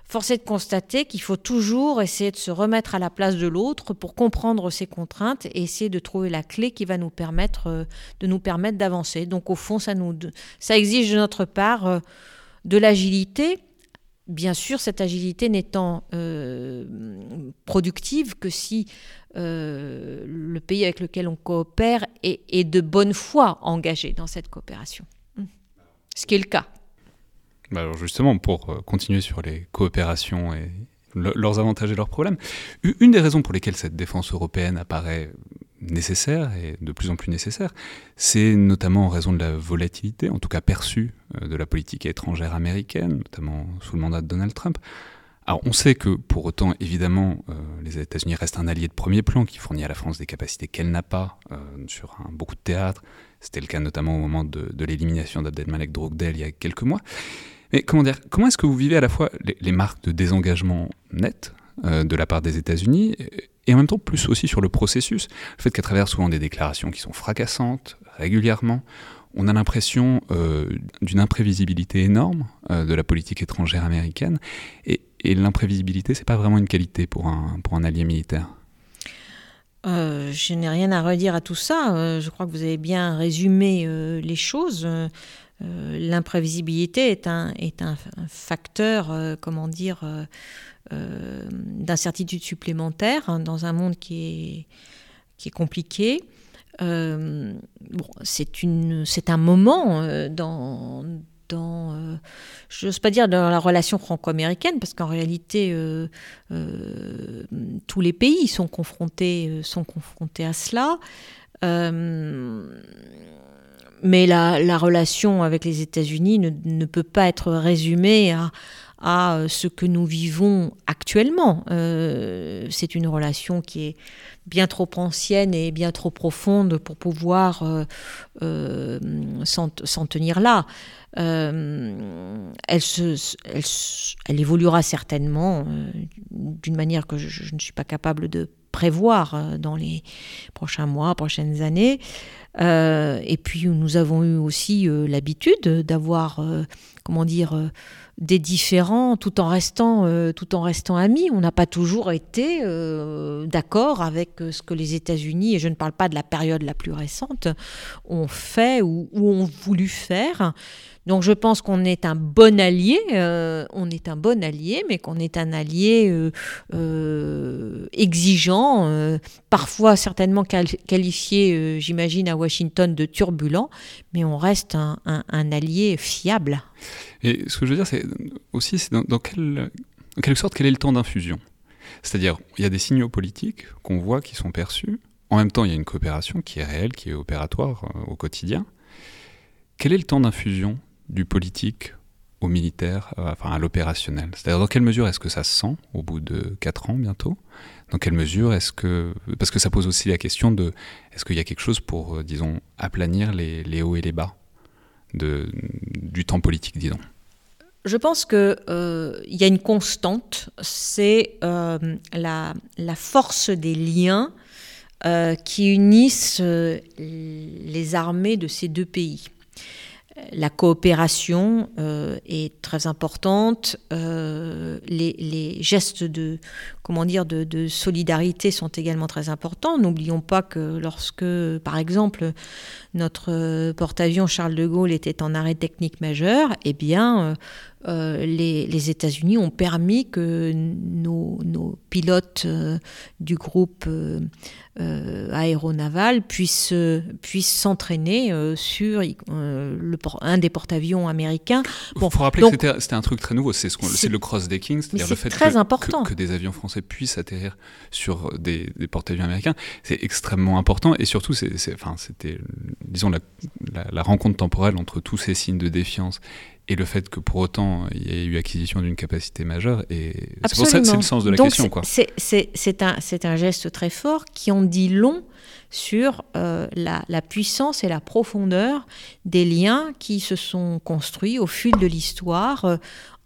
Force est de constater qu'il faut toujours essayer de se remettre à la place de l'autre pour comprendre ses contraintes et essayer de trouver la clé qui va nous permettre euh, de nous permettre d'avancer. Donc au fond, ça, nous, ça exige de notre part euh, de l'agilité. Bien sûr, cette agilité n'étant euh, productive que si le pays avec lequel on coopère est, de bonne foi engagé dans cette coopération. Ce qui est le cas. Bah, alors justement, pour euh, continuer sur les coopérations et leurs avantages et leurs problèmes. Une des raisons pour lesquelles cette défense européenne apparaît nécessaire et de plus en plus nécessaire, c'est notamment en raison de la volatilité, en tout cas perçue, euh, de la politique étrangère américaine, notamment sous le mandat de Donald Trump. Alors on sait que pour autant, évidemment, euh, les États-Unis restent un allié de premier plan qui fournit à la France des capacités qu'elle n'a pas euh, sur beaucoup de théâtres. C'était le cas notamment au moment de, l'élimination d'Abdelmalek Drogdel il y a quelques mois. Mais comment dire, comment est-ce que vous vivez à la fois les, marques de désengagement net de la part des États-Unis et en même temps plus aussi sur le processus. Le fait qu'à travers souvent des déclarations qui sont fracassantes régulièrement, on a l'impression euh, d'une imprévisibilité énorme euh, de la politique étrangère américaine. Et, et l'imprévisibilité, c'est pas vraiment une qualité pour un, pour un allié militaire. Euh, je n'ai rien à redire à tout ça. je crois que vous avez bien résumé les choses. L'imprévisibilité est un, est un, facteur, comment dire, euh, d'incertitude supplémentaire hein, dans un monde qui est, qui est compliqué. Euh, bon, c'est un moment euh, dans, dans n'ose pas dire dans la relation franco-américaine, parce qu'en réalité, tous les pays sont confrontés, sont confrontés à cela. Mais la, la, relation avec les États-Unis ne, peut pas être résumée à, euh, ce que nous vivons actuellement. Euh, c'est une relation qui est bien trop ancienne et bien trop profonde pour pouvoir euh, s'en tenir là. elle, évoluera certainement d'une manière que je, ne suis pas capable de prévoir dans les prochains mois, prochaines années. et puis nous avons eu aussi l'habitude d'avoir, comment dire, des différents tout en restant, euh, tout en restant amis. On n'a pas toujours été euh, d'accord avec euh, ce que les États-Unis, et je ne parle pas de la période la plus récente, ont fait ou ont voulu faire. Donc je pense qu'on est un bon allié, euh, on est un bon allié, mais qu'on est un allié euh, euh, exigeant, parfois certainement qualifié, j'imagine, à Washington de turbulent, mais on reste un, allié fiable. Et ce que je veux dire, c'est aussi, c'est dans, quelle, sorte, quel est le temps d'infusion? C'est-à-dire, il y a des signaux politiques qu'on voit qui sont perçus. En même temps, il y a une coopération qui est réelle, qui est opératoire au quotidien. Quel est le temps d'infusion? Du politique au militaire, euh, enfin à l'opérationnel. C'est-à-dire dans quelle mesure est-ce que ça se sent au bout de 4 ans bientôt? Dans quelle mesure est-ce que... Parce que ça pose aussi la question de est-ce qu'il y a quelque chose pour, euh, disons, aplanir les, hauts et les bas du temps politique, disons? Je pense qu'il euh, y a une constante, c'est la, force des liens qui unissent les armées de ces deux pays la coopération euh, est très importante. Euh, les, gestes de, comment dire, de, solidarité sont également très importants. N'oublions pas que lorsque, par exemple, notre porte-avions Charles de Gaulle était en arrêt technique majeur, eh bien, euh, les, États-Unis ont permis que nos, pilotes du groupe aéronaval puissent, puissent s'entraîner sur le, un des porte-avions américains. Il faut rappeler que c'était un truc très nouveau, c'est le cross-decking, c'est-à-dire le fait très important. que, des avions français puissent atterrir sur des, porte-avions américains. C'est extrêmement important et surtout, c'était, disons, la, la, rencontre temporelle entre tous ces signes de défiance et le fait que pour autant il y ait eu acquisition d'une capacité majeure. Et c'est pour ça que c'est le sens de la question. C'est un, un, geste très fort qui en dit long sur euh, la, la, puissance et la profondeur des liens qui se sont construits au fil de l'histoire euh,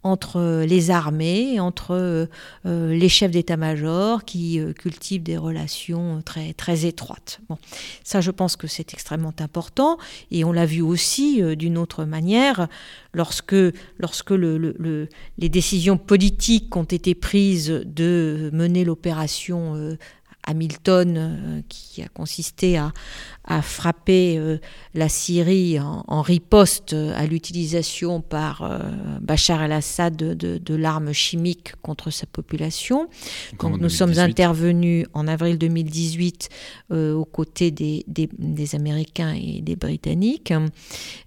entre les armées, entre euh, euh, les chefs d'état-major qui euh, cultivent des relations très, très étroites. Bon, ça, je pense que c'est extrêmement important et on l'a vu aussi d'une autre manière lorsque, lorsque le, les décisions politiques ont été prises de mener l'opération Hamilton, euh, qui a consisté à, frapper euh, la Syrie en, riposte à l'utilisation par euh, Bachar el-Assad de, l'arme chimique contre sa population. Donc nous sommes intervenus en avril 2018 aux côtés des, des, Américains et des Britanniques.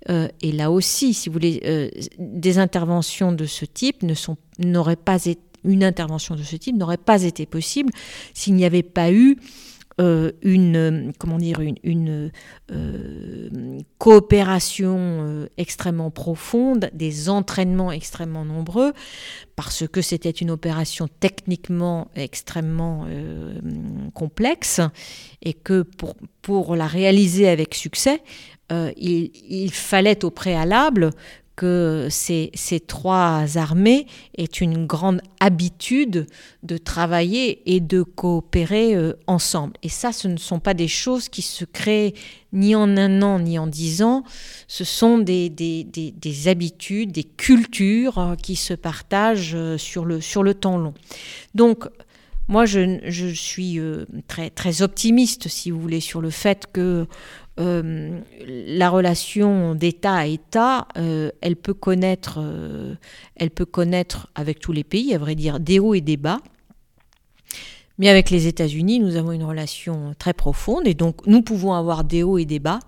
et là aussi, si vous voulez, des interventions de ce type ne sont n'auraient pas été une intervention de ce type n'aurait pas été possible s'il n'y avait pas eu euh, une, une, euh, coopération euh, extrêmement profonde, des entraînements extrêmement nombreux, parce que c'était une opération techniquement extrêmement complexe et que pour, la réaliser avec succès, il, fallait au préalable que ces, trois armées aient une grande habitude de travailler et de coopérer euh, ensemble. Et ça, ce ne sont pas des choses qui se créent ni en un an ni en dix ans, ce sont des, des, habitudes, des cultures euh, qui se partagent euh, sur le, sur le temps long. Donc, moi, je, je suis très, très optimiste, si vous voulez, sur le fait que euh, la relation d'État à État, euh, elle peut connaître, euh, elle peut connaître avec tous les pays, à vrai dire, des hauts et des bas. Mais avec les États-Unis, nous avons une relation très profonde et donc nous pouvons avoir des hauts et des bas,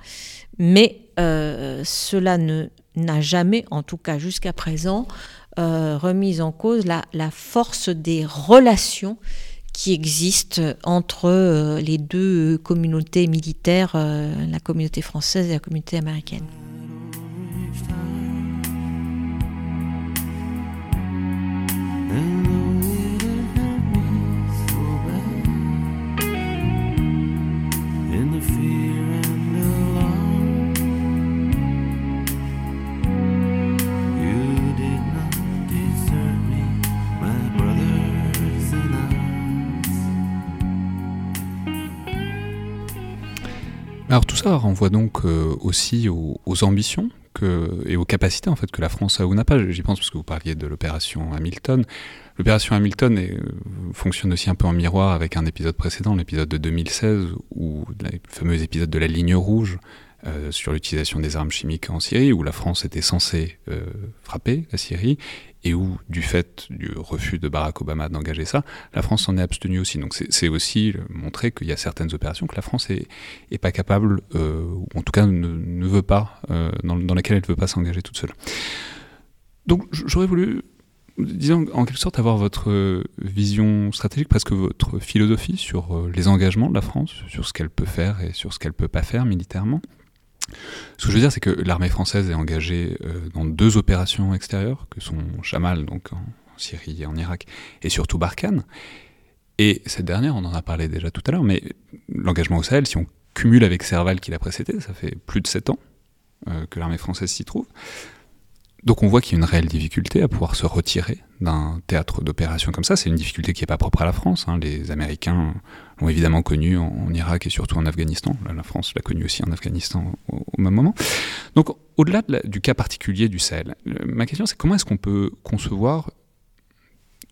mais cela n'a jamais, en tout cas jusqu'à présent, remis en cause la force des relations qui existe entre euh, les deux communautés militaires, euh, la communauté française et la communauté américaine. Alors tout ça renvoie donc euh, aussi aux, ambitions et aux capacités en fait que la France a ou n'a pas. J'y pense parce que vous parliez de l'opération Hamilton. L'opération Hamilton euh, fonctionne aussi un peu en miroir avec un épisode précédent, l'épisode de 2016, où le fameux épisode de la ligne rouge euh, sur l'utilisation des armes chimiques en Syrie, où la France était censée frapper la Syrie, et où, du fait du refus de Barack Obama d'engager ça, la France s'en est abstenue aussi. Donc c'est aussi montrer qu'il y a certaines opérations que la France est, pas capable, euh, ou en tout cas ne, veut pas, euh, dans, dans, lesquelles elle ne veut pas s'engager toute seule. Donc j'aurais voulu, disons, en quelque sorte, avoir votre vision stratégique, parce que votre philosophie sur euh, les engagements de la France, sur ce qu'elle peut faire et sur ce qu'elle ne peut pas faire militairement. Ce que je veux dire, c'est que l'armée française est engagée euh, dans deux opérations extérieures, que sont Chamal, donc en Syrie et en Irak, et surtout Barkhane. Et cette dernière, on en a parlé déjà tout à l'heure, mais l'engagement au Sahel, si on cumule avec Serval qui l'a précédé, ça fait plus de sept ans euh, que l'armée française s'y trouve. Donc on voit qu'il y a une réelle difficulté à pouvoir se retirer d'un théâtre d'opération comme ça. C'est une difficulté qui n'est pas propre à la France. Hein. Les Américains l'ont évidemment connu en, Irak et surtout en Afghanistan. la France l'a connu aussi en Afghanistan au, même moment. Donc au-delà du cas particulier du Sahel, ma question c'est comment est-ce qu'on peut concevoir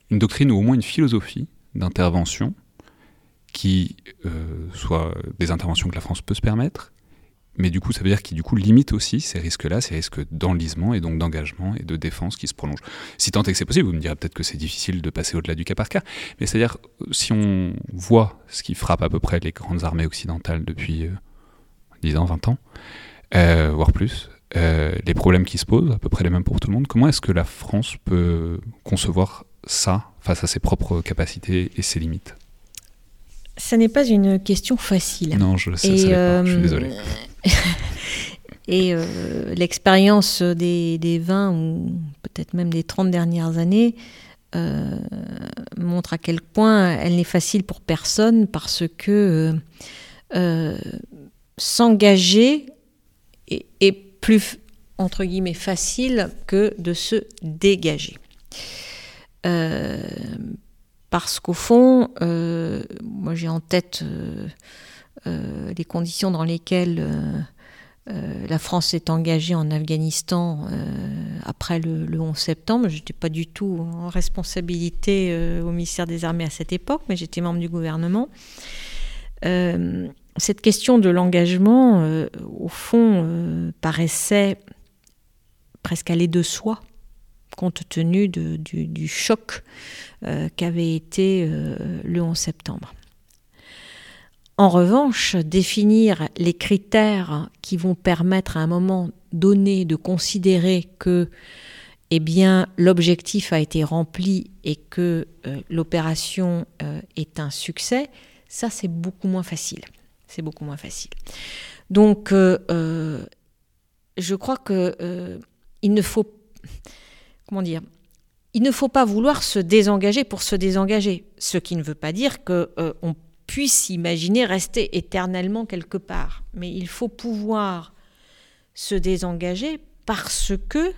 une doctrine ou au moins une philosophie d'intervention qui euh, soit des interventions que la France peut se permettre mais du coup, ça veut dire qu'il du coup limite aussi ces risques-là, ces risques d'enlisement et donc d'engagement et de défense qui se prolongent. Si tant est que c'est possible, vous me direz peut-être que c'est difficile de passer au-delà du cas par cas, mais c'est-à-dire si on voit ce qui frappe à peu près les grandes armées occidentales depuis 10 euh, ans, 20 ans, euh, voire plus, euh, les problèmes qui se posent, à peu près les mêmes pour tout le monde, comment est-ce que la France peut concevoir ça face à ses propres capacités et ses limites? Ça n'est pas une question facile. Non, je sais, ça pas. je suis désolé. Et euh, l'expérience des, des, 20 ou peut-être même des 30 dernières années euh, montre à quel point elle n'est facile pour personne parce que euh, s'engager est, plus, entre guillemets, facile que de se dégager. parce qu'au fond, moi j'ai en tête les conditions dans lesquelles euh, euh, la France s'est engagée en Afghanistan après le, 11 septembre. Je n'étais pas du tout en responsabilité au ministère des Armées à cette époque, mais j'étais membre du gouvernement. cette question de l'engagement, au fond, paraissait presque aller de soi, compte tenu du, choc qu'avait été le 11 septembre. En revanche, définir les critères qui vont permettre à un moment donné de considérer que eh bien, l'objectif a été rempli et que l'opération est un succès, ça c'est beaucoup moins facile. C'est beaucoup moins facile. Donc, je crois que il ne faut comment dire il ne faut pas vouloir se désengager pour se désengager, ce qui ne veut pas dire qu'on euh, puisse imaginer rester éternellement quelque part, mais il faut pouvoir se désengager parce que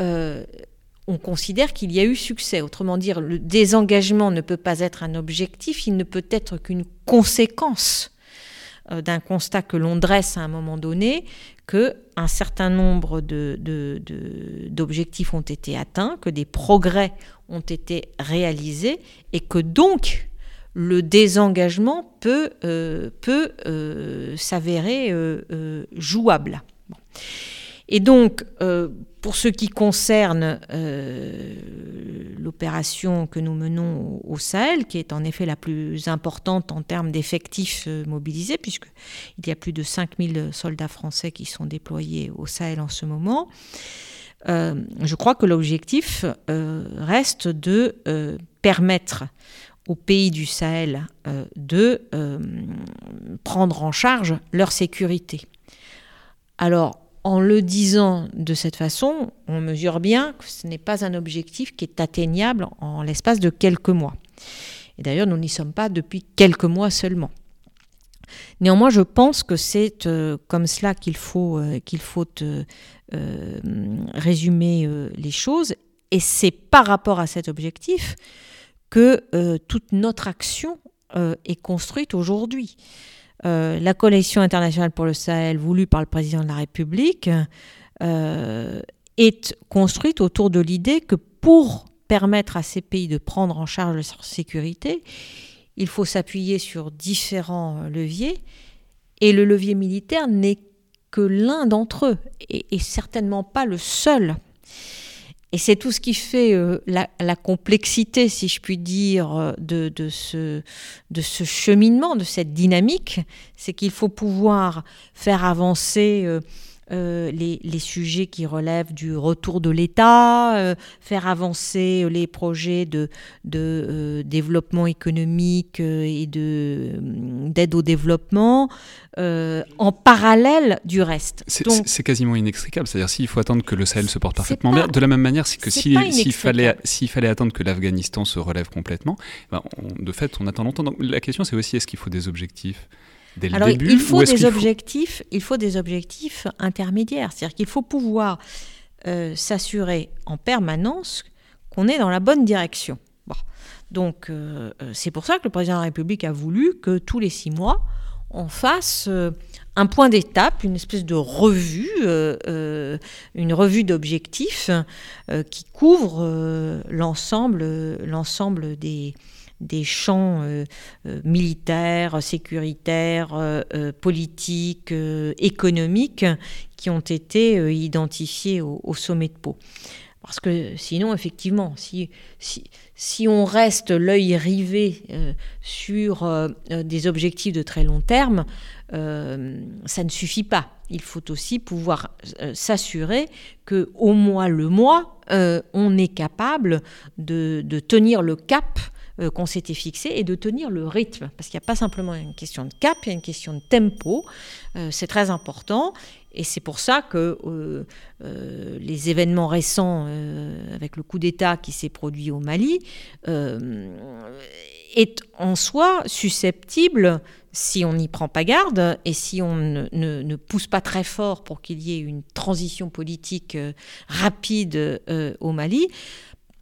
euh, on considère qu'il y a eu succès. Autrement dire, le désengagement ne peut pas être un objectif, il ne peut être qu'une conséquence euh, d'un constat que l'on dresse à un moment donné, que un certain nombre d'objectifs ont été atteints, que des progrès ont été réalisés, et que donc le désengagement peut, euh, euh, s'avérer jouable. Et donc, euh, pour ce qui concerne euh, l'opération que nous menons au, Sahel, qui est en effet la plus importante en termes d'effectifs euh, mobilisés, puisqu'il y a plus de 5000 soldats français qui sont déployés au Sahel en ce moment, je crois que l'objectif reste de permettre aux pays du Sahel de prendre en charge leur sécurité. Alors, en le disant de cette façon, on mesure bien que ce n'est pas un objectif qui est atteignable en l'espace de quelques mois. Et d'ailleurs, nous n'y sommes pas depuis quelques mois seulement. Néanmoins, je pense que c'est euh, comme cela qu'il faut, euh, qu'il faut euh, résumer les choses. Et c'est par rapport à cet objectif que toute notre action est construite aujourd'hui. Euh, la coalition internationale pour le Sahel, voulue par le président de la République, euh, est construite autour de l'idée que pour permettre à ces pays de prendre en charge leur sécurité, il faut s'appuyer sur différents leviers, et le levier militaire n'est que l'un d'entre eux, et certainement pas le seul. Et c'est tout ce qui fait euh, la, complexité, si je puis dire, euh, de, ce cheminement, de cette dynamique, c'est qu'il faut pouvoir faire avancer euh, euh, les, sujets qui relèvent du retour de l'État, euh, faire avancer les projets de, de euh, développement économique et d'aide au développement en parallèle du reste. C'est quasiment inextricable. C'est-à-dire s'il faut attendre que le Sahel se porte parfaitement bien, de la même manière que s'il fallait, fallait attendre que l'Afghanistan se relève complètement, ben, de fait, on attend longtemps. Donc la question, c'est aussi est-ce qu'il faut des objectifs? Alors, il faut des objectifs, il faut des objectifs intermédiaires, c'est-à-dire qu'il faut pouvoir euh, s'assurer en permanence qu'on est dans la bonne direction. Donc, euh, euh, c'est pour ça que le président de la République a voulu que tous les six mois, on fasse un point d'étape, une espèce de revue, une revue d'objectifs qui couvre l'ensemble, l'ensemble des des champs euh, euh, militaires, sécuritaires, euh, politiques, économiques qui ont été identifiés au, sommet de Pau. Parce que sinon, effectivement, si, si, on reste l'œil rivé sur des objectifs de très long terme, ça ne suffit pas. Il faut aussi pouvoir s'assurer que au moins le mois, on est capable de, de tenir le cap euh, qu'on s'était fixé et de tenir le rythme. Parce qu'il n'y a pas simplement une question de cap, il y a une question de tempo. Euh, c'est très important. Et c'est pour ça que euh, les événements récents avec le coup d'État qui s'est produit au Mali est en soi susceptible, si on n'y prend pas garde et si on ne, ne, pousse pas très fort pour qu'il y ait une transition politique rapide au Mali,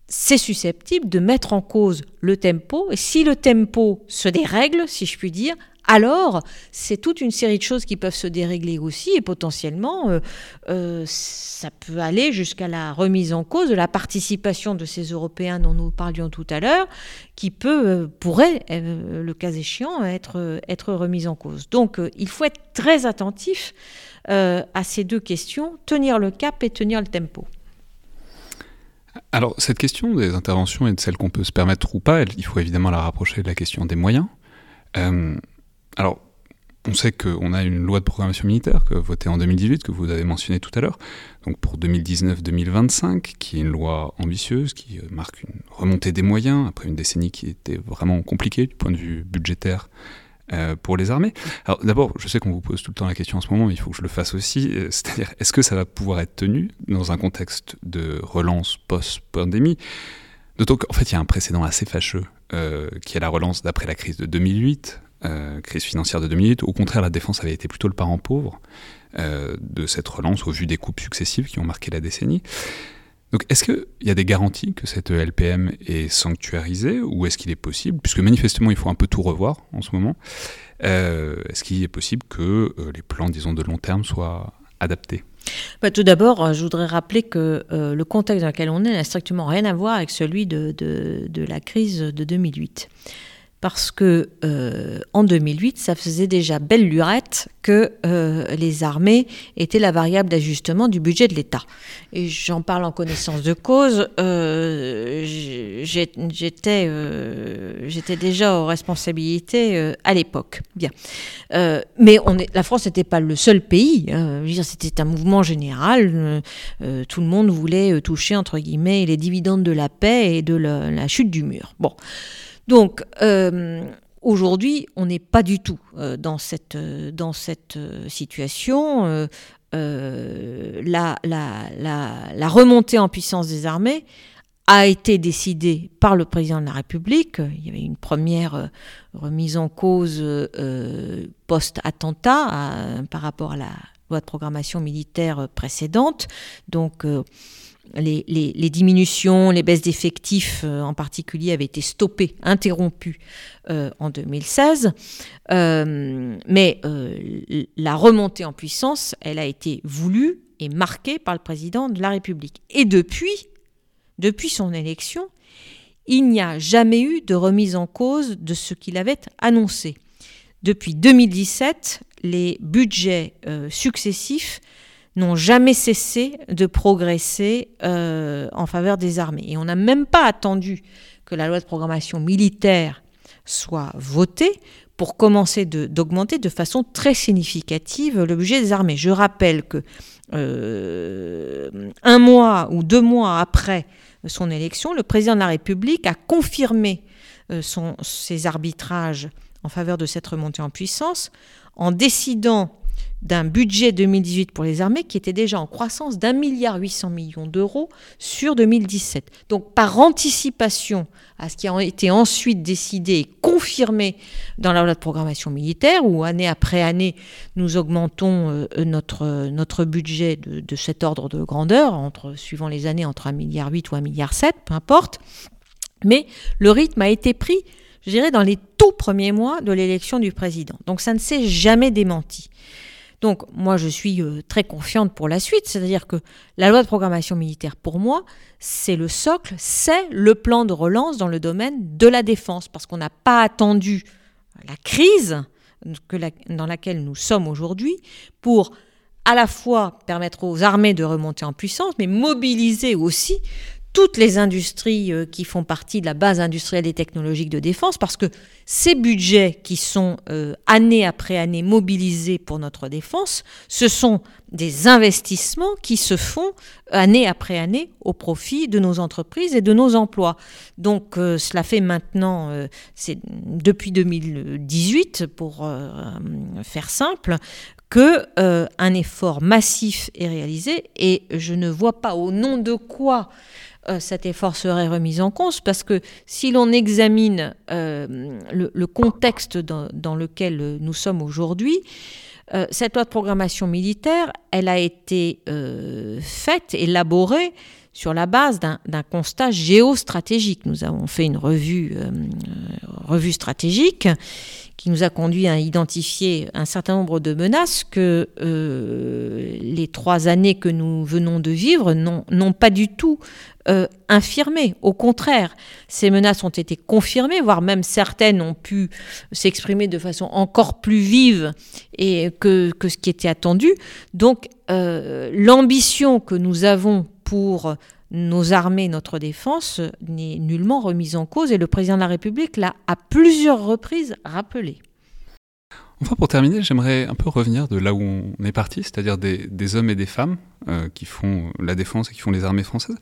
c'est susceptible de mettre en cause le tempo. Et si le tempo se dérègle, si je puis dire, alors c'est toute une série de choses qui peuvent se dérégler aussi et potentiellement euh, euh, ça peut aller jusqu'à la remise en cause de la participation de ces Européens dont nous parlions tout à l'heure, qui peut, euh, le cas échéant, être, être remise en cause. Donc il faut être très attentif à ces deux questions, tenir le cap et tenir le tempo. Alors, cette question des interventions et de celles qu'on peut se permettre ou pas, il faut évidemment la rapprocher de la question des moyens. Euh, alors, on sait qu'on a une loi de programmation militaire que votée en 2018, que vous avez mentionné tout à l'heure, donc pour 2019-2025, qui est une loi ambitieuse, qui marque une remontée des moyens, après une décennie qui était vraiment compliquée du point de vue budgétaire euh, pour les armées. Alors d'abord, je sais qu'on vous pose tout le temps la question en ce moment, mais il faut que je le fasse aussi, euh, c'est-à-dire est-ce que ça va pouvoir être tenu dans un contexte de relance post-pandémie? D'autant qu'en fait, il y a un précédent assez fâcheux, euh, qui est la relance d'après la crise de 2008, crise financière de 2008. Au contraire, la défense avait été plutôt le parent pauvre de cette relance au vu des coupes successives qui ont marqué la décennie. Donc est-ce qu'il y a des garanties que cette LPM est sanctuarisée ou est-ce qu'il est possible, puisque manifestement il faut un peu tout revoir en ce moment, euh, est-ce qu'il est possible que euh, les plans, disons, de long terme soient adaptés? Bah, tout d'abord, je voudrais rappeler que euh, le contexte dans lequel on est n'a strictement rien à voir avec celui de, de la crise de 2008 parce que euh, en 2008, ça faisait déjà belle lurette que euh, les armées étaient la variable d'ajustement du budget de l'État. Et j'en parle en connaissance de cause. Euh, j'étais, déjà aux responsabilités à l'époque. Bien, mais la France n'était pas le seul pays. Hein. c'était un mouvement général. tout le monde voulait toucher entre guillemets les dividendes de la paix et de la, la chute du mur. Bon. Donc, euh, aujourd'hui, on n'est pas du tout euh, dans cette, euh, dans cette situation. La, la, remontée en puissance des armées a été décidée par le président de la République. Il y avait une première remise en cause post-attentat par rapport à la loi de programmation militaire précédente. Donc, les, diminutions, les baisses d'effectifs euh, en particulier avaient été stoppées, interrompues euh, en 2016. Euh, mais la remontée en puissance, elle a été voulue et marquée par le président de la République. Et depuis, depuis son élection, il n'y a jamais eu de remise en cause de ce qu'il avait annoncé. Depuis 2017, les budgets successifs n'ont jamais cessé de progresser euh, en faveur des armées. Et on n'a même pas attendu que la loi de programmation militaire soit votée pour commencer d'augmenter de, façon très significative le budget des armées. Je rappelle que euh, un mois ou deux mois après son élection, le président de la République a confirmé euh, ses arbitrages en faveur de cette remontée en puissance en décidant d'un budget 2018 pour les armées qui était déjà en croissance d'un milliard 800 millions d'euros sur 2017. Donc par anticipation à ce qui a été ensuite décidé et confirmé dans la loi de programmation militaire, où année après année, nous augmentons euh, notre, notre budget de, cet ordre de grandeur, entre, suivant les années, entre 1,8 milliard ou 1,7 milliard, peu importe. Mais le rythme a été pris, je dirais, dans les tout premiers mois de l'élection du président. Donc ça ne s'est jamais démenti. Donc moi, je suis euh, très confiante pour la suite, c'est-à-dire que la loi de programmation militaire, pour moi, c'est le socle, c'est le plan de relance dans le domaine de la défense, parce qu'on n'a pas attendu la crise dans laquelle nous sommes aujourd'hui pour à la fois permettre aux armées de remonter en puissance, mais mobiliser aussi toutes les industries euh, qui font partie de la base industrielle et technologique de défense, parce que ces budgets qui sont euh, année après année mobilisés pour notre défense, ce sont des investissements qui se font année après année au profit de nos entreprises et de nos emplois. Donc euh, cela fait maintenant, c'est depuis 2018, pour faire simple, que un effort massif est réalisé et je ne vois pas au nom de quoi euh, cet effort serait remis en cause parce que si l'on examine euh, le, contexte dans, lequel nous sommes aujourd'hui, euh, cette loi de programmation militaire, elle a été faite, élaborée sur la base d'un constat géostratégique. Nous avons fait une revue, revue stratégique qui nous a conduit à identifier un certain nombre de menaces que les trois années que nous venons de vivre n'ont pas du tout euh, infirmées. Au contraire, ces menaces ont été confirmées, voire même certaines ont pu s'exprimer de façon encore plus vive et que, que ce qui était attendu. Donc euh, l'ambition que nous avons pour nos armées, notre défense, n'est nullement remise en cause et le président de la République l'a à plusieurs reprises rappelé. Enfin, pour terminer, j'aimerais un peu revenir de là où on est parti, c'est-à-dire des, hommes et des femmes euh, qui font la défense et qui font les armées françaises.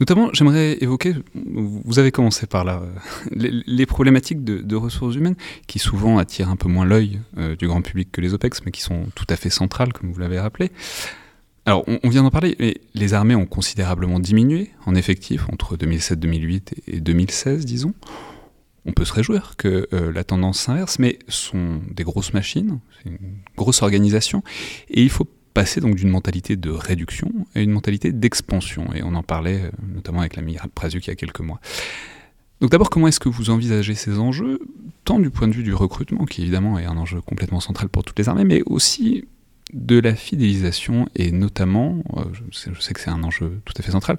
Notamment, j'aimerais évoquer, vous avez commencé par là, euh, les, problématiques de, ressources humaines qui souvent attirent un peu moins l'œil euh, du grand public que les OPEX, mais qui sont tout à fait centrales, comme vous l'avez rappelé. Alors, on, vient d'en parler, mais les armées ont considérablement diminué en effectif entre 2007-2008 et 2016, disons on peut se réjouir que euh, la tendance s'inverse, mais sont des grosses machines, c'est une grosse organisation, et il faut passer donc d'une mentalité de réduction à une mentalité d'expansion, et on en parlait euh, notamment avec l'ami Prasuk il y a quelques mois. Donc d'abord, comment est-ce que vous envisagez ces enjeux, tant du point de vue du recrutement, qui évidemment est un enjeu complètement central pour toutes les armées, mais aussi de la fidélisation, et notamment, euh, je sais que c'est un enjeu tout à fait central,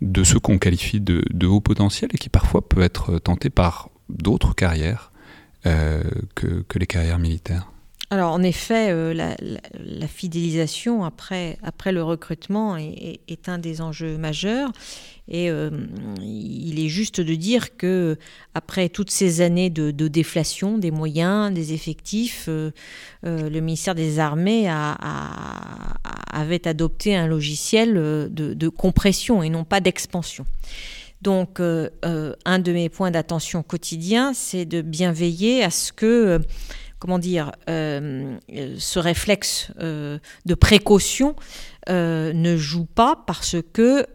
de ceux qu'on qualifie de, de, haut potentiel et qui parfois peut être tenté par d'autres carrières euh, que, les carrières militaires alors en effet, euh, la, fidélisation après, après le recrutement est, un des enjeux majeurs. Et euh, il est juste de dire que après toutes ces années de, déflation des moyens, des effectifs, le ministère des Armées avait adopté un logiciel de, compression et non pas d'expansion. Donc, euh, euh, un de mes points d'attention quotidien, c'est de bien veiller à ce que, euh, comment dire, ce réflexe de précaution ne joue pas parce que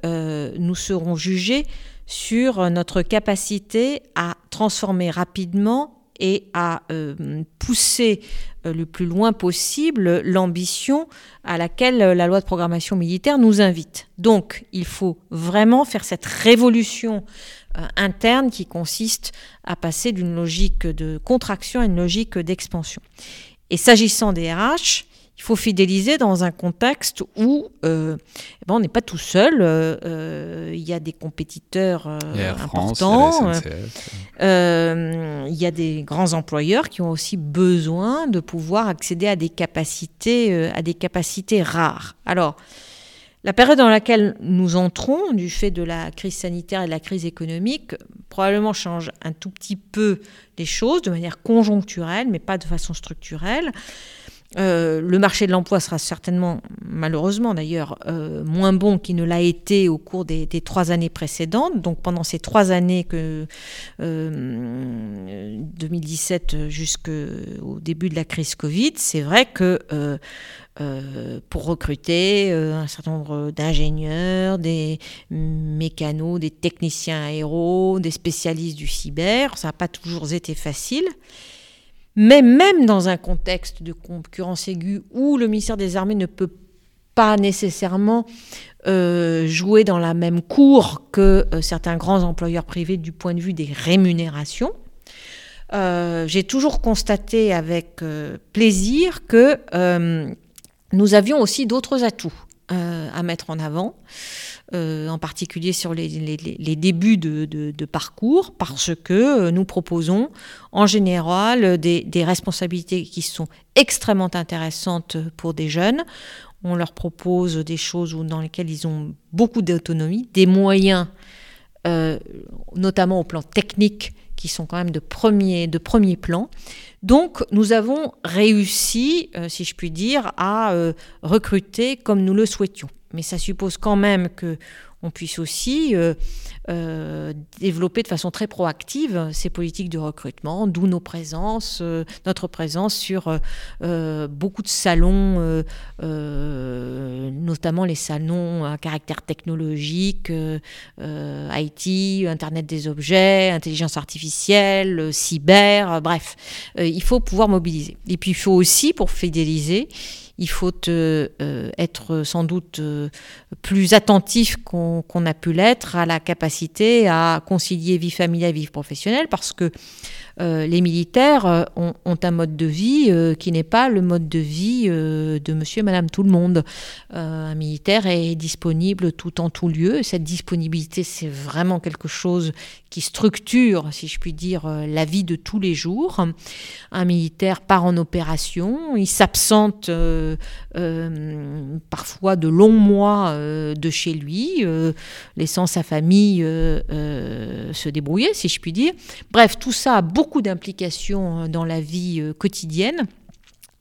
nous serons jugés sur notre capacité à transformer rapidement et à euh, pousser euh, le plus loin possible l'ambition à laquelle euh, la loi de programmation militaire nous invite. Donc il faut vraiment faire cette révolution interne qui consiste à passer d'une logique de contraction à une logique d'expansion. Et s'agissant des RH, il faut fidéliser dans un contexte où euh, eh ben, on n'est pas tout seul. Euh, euh, il y a des compétiteurs importants. il y a des grands employeurs qui ont aussi besoin de pouvoir accéder à des capacités, à des capacités rares. Alors, la période dans laquelle nous entrons, du fait de la crise sanitaire et de la crise économique, probablement change un tout petit peu les choses de manière conjoncturelle, mais pas de façon structurelle. Euh, le marché de l'emploi sera certainement, malheureusement d'ailleurs, euh, moins bon qu'il ne l'a été au cours des, trois années précédentes. Donc pendant ces trois années que 2017 euh, jusqu'au début de la crise Covid, c'est vrai que pour recruter un certain nombre d'ingénieurs, des mécanos, des techniciens aéros, des spécialistes du cyber, ça n'a pas toujours été facile. Mais même dans un contexte de concurrence aiguë où le ministère des Armées ne peut pas nécessairement euh, jouer dans la même cour que euh, certains grands employeurs privés du point de vue des rémunérations, euh, j'ai toujours constaté avec plaisir que nous avions aussi d'autres atouts à mettre en avant. Euh, en particulier sur les, débuts de, parcours, parce que euh, nous proposons en général des, responsabilités qui sont extrêmement intéressantes pour des jeunes. On leur propose des choses dans lesquelles ils ont beaucoup d'autonomie, des moyens, euh, notamment au plan technique, qui sont quand même de premier, de premier plan. Donc nous avons réussi, si je puis dire, à recruter comme nous le souhaitions mais ça suppose quand même que on puisse aussi euh, euh, développer de façon très proactive ces politiques de recrutement, d'où nos présences, euh, notre présence sur beaucoup de salons, notamment les salons à caractère technologique, IT, Internet des objets, intelligence artificielle, cyber, bref, il faut pouvoir mobiliser. Et puis il faut aussi, pour fidéliser, il faut euh, être sans doute euh, plus attentif qu'on a pu l'être à la capacité à concilier vie familiale et vie professionnelle parce que euh, les militaires euh, ont, un mode de vie euh, qui n'est pas le mode de vie de monsieur et madame tout le monde. un militaire est disponible tout en tout lieu. cette disponibilité, c'est vraiment quelque chose qui structure, si je puis dire, la vie de tous les jours. Un militaire part en opération, il s'absente parfois de longs mois de chez lui, laissant sa famille se débrouiller, si je puis dire. Bref, tout ça a beaucoup beaucoup d'implications euh, dans la vie euh, quotidienne.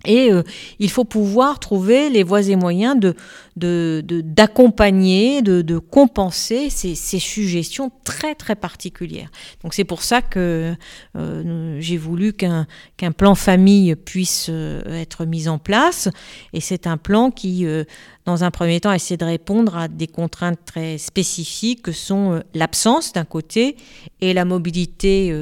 Et euh, il faut pouvoir trouver les voies et moyens de, d'accompagner, de, de, compenser ces, suggestions très très particulières. Donc c'est pour ça que euh, j'ai voulu qu'un plan famille puisse euh, être mis en place. Et c'est un plan qui, dans un premier temps, essaie de répondre à des contraintes très spécifiques que sont l'absence d'un côté et la mobilité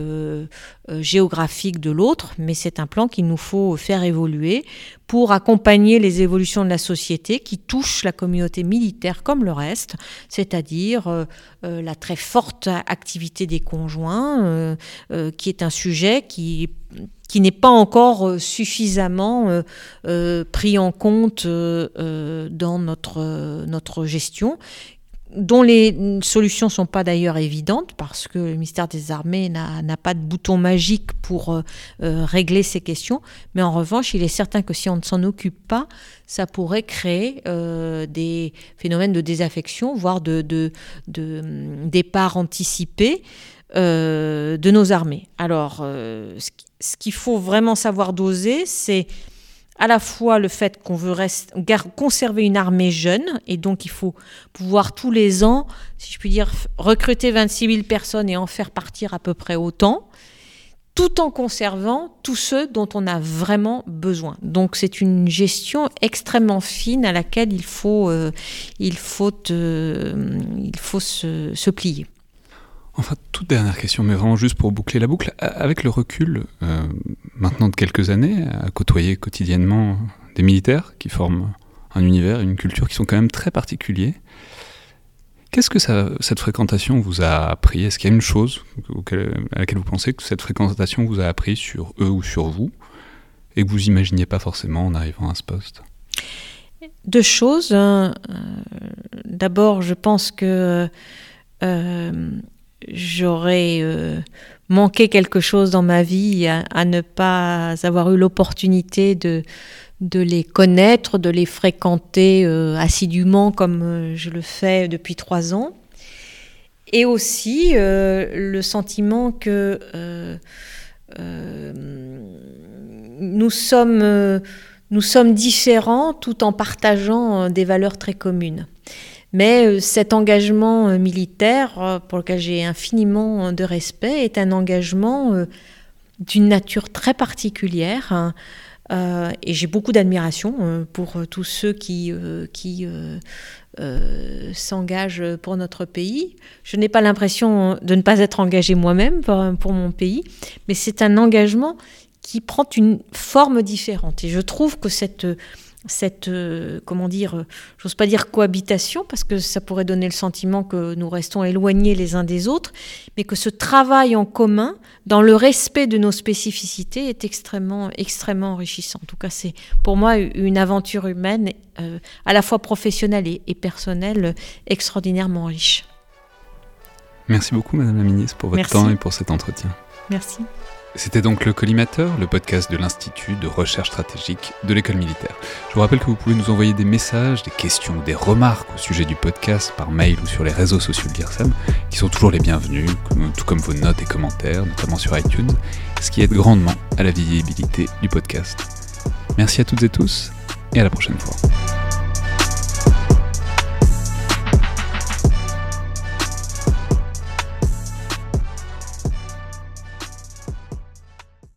géographique de l'autre. Mais c'est un plan qu'il nous faut faire évoluer pour accompagner les évolutions de la société qui touchent la communauté militaire comme le reste, c'est-à-dire euh, euh, la très forte activité des conjoints, euh, qui est un sujet qui qui n'est pas encore suffisamment pris en compte dans notre, notre gestion, dont les solutions sont pas d'ailleurs évidentes, parce que le ministère des Armées n'a pas de bouton magique pour euh, euh, régler ces questions. Mais en revanche, il est certain que si on ne s'en occupe pas, ça pourrait créer euh, des phénomènes de désaffection, voire de, de, de départ anticipé de nos armées. Alors, ce qu'il faut vraiment savoir doser, c'est à la fois le fait qu'on veut conserver une armée jeune, et donc il faut pouvoir tous les ans, si je puis dire, recruter 26 000 personnes et en faire partir à peu près autant, tout en conservant tous ceux dont on a vraiment besoin. Donc c'est une gestion extrêmement fine à laquelle il faut, euh, il faut, euh, il faut se plier. Enfin, toute dernière question, mais vraiment juste pour boucler la boucle. Avec le recul, euh, maintenant de quelques années, à côtoyer quotidiennement des militaires qui forment un univers, une culture qui sont quand même très particuliers, qu'est-ce que cette fréquentation vous a appris? Est-ce qu'il y a une chose à laquelle vous pensez que cette fréquentation vous a appris sur eux ou sur vous et que vous imaginiez pas forcément en arrivant à ce poste? Deux choses. Hein. Euh, d'abord, je pense que euh, j'aurais euh, manqué quelque chose dans ma vie à, ne pas avoir eu l'opportunité de, les connaître, de les fréquenter euh, assidûment comme euh, je le fais depuis trois ans. Et aussi le sentiment que nous sommes différents tout en partageant des valeurs très communes. Mais euh, cet engagement euh, militaire, euh, pour lequel j'ai infiniment de respect, est un engagement d'une nature très particulière. Hein. et j'ai beaucoup d'admiration pour tous ceux qui, s'engagent pour notre pays. Je n'ai pas l'impression de ne pas être engagée moi-même pour, mon pays, mais c'est un engagement qui prend une forme différente. Et je trouve que cette cette, euh, comment dire, euh, j'ose pas dire cohabitation, parce que ça pourrait donner le sentiment que nous restons éloignés les uns des autres, mais que ce travail en commun, dans le respect de nos spécificités, est extrêmement, extrêmement enrichissant. En tout cas, c'est pour moi une aventure humaine, euh, à la fois professionnelle et, personnelle, extraordinairement riche. Merci beaucoup, Madame la Ministre, pour votre temps et pour cet entretien. Merci. C'était donc le Collimateur, le podcast de l'Institut de recherche stratégique de l'école militaire. Je vous rappelle que vous pouvez nous envoyer des messages, des questions, des remarques au sujet du podcast par mail ou sur les réseaux sociaux de l'IRSEM, qui sont toujours les bienvenus, tout comme vos notes et commentaires, notamment sur iTunes, ce qui aide grandement à la visibilité du podcast. Merci à toutes et tous, et à la prochaine fois.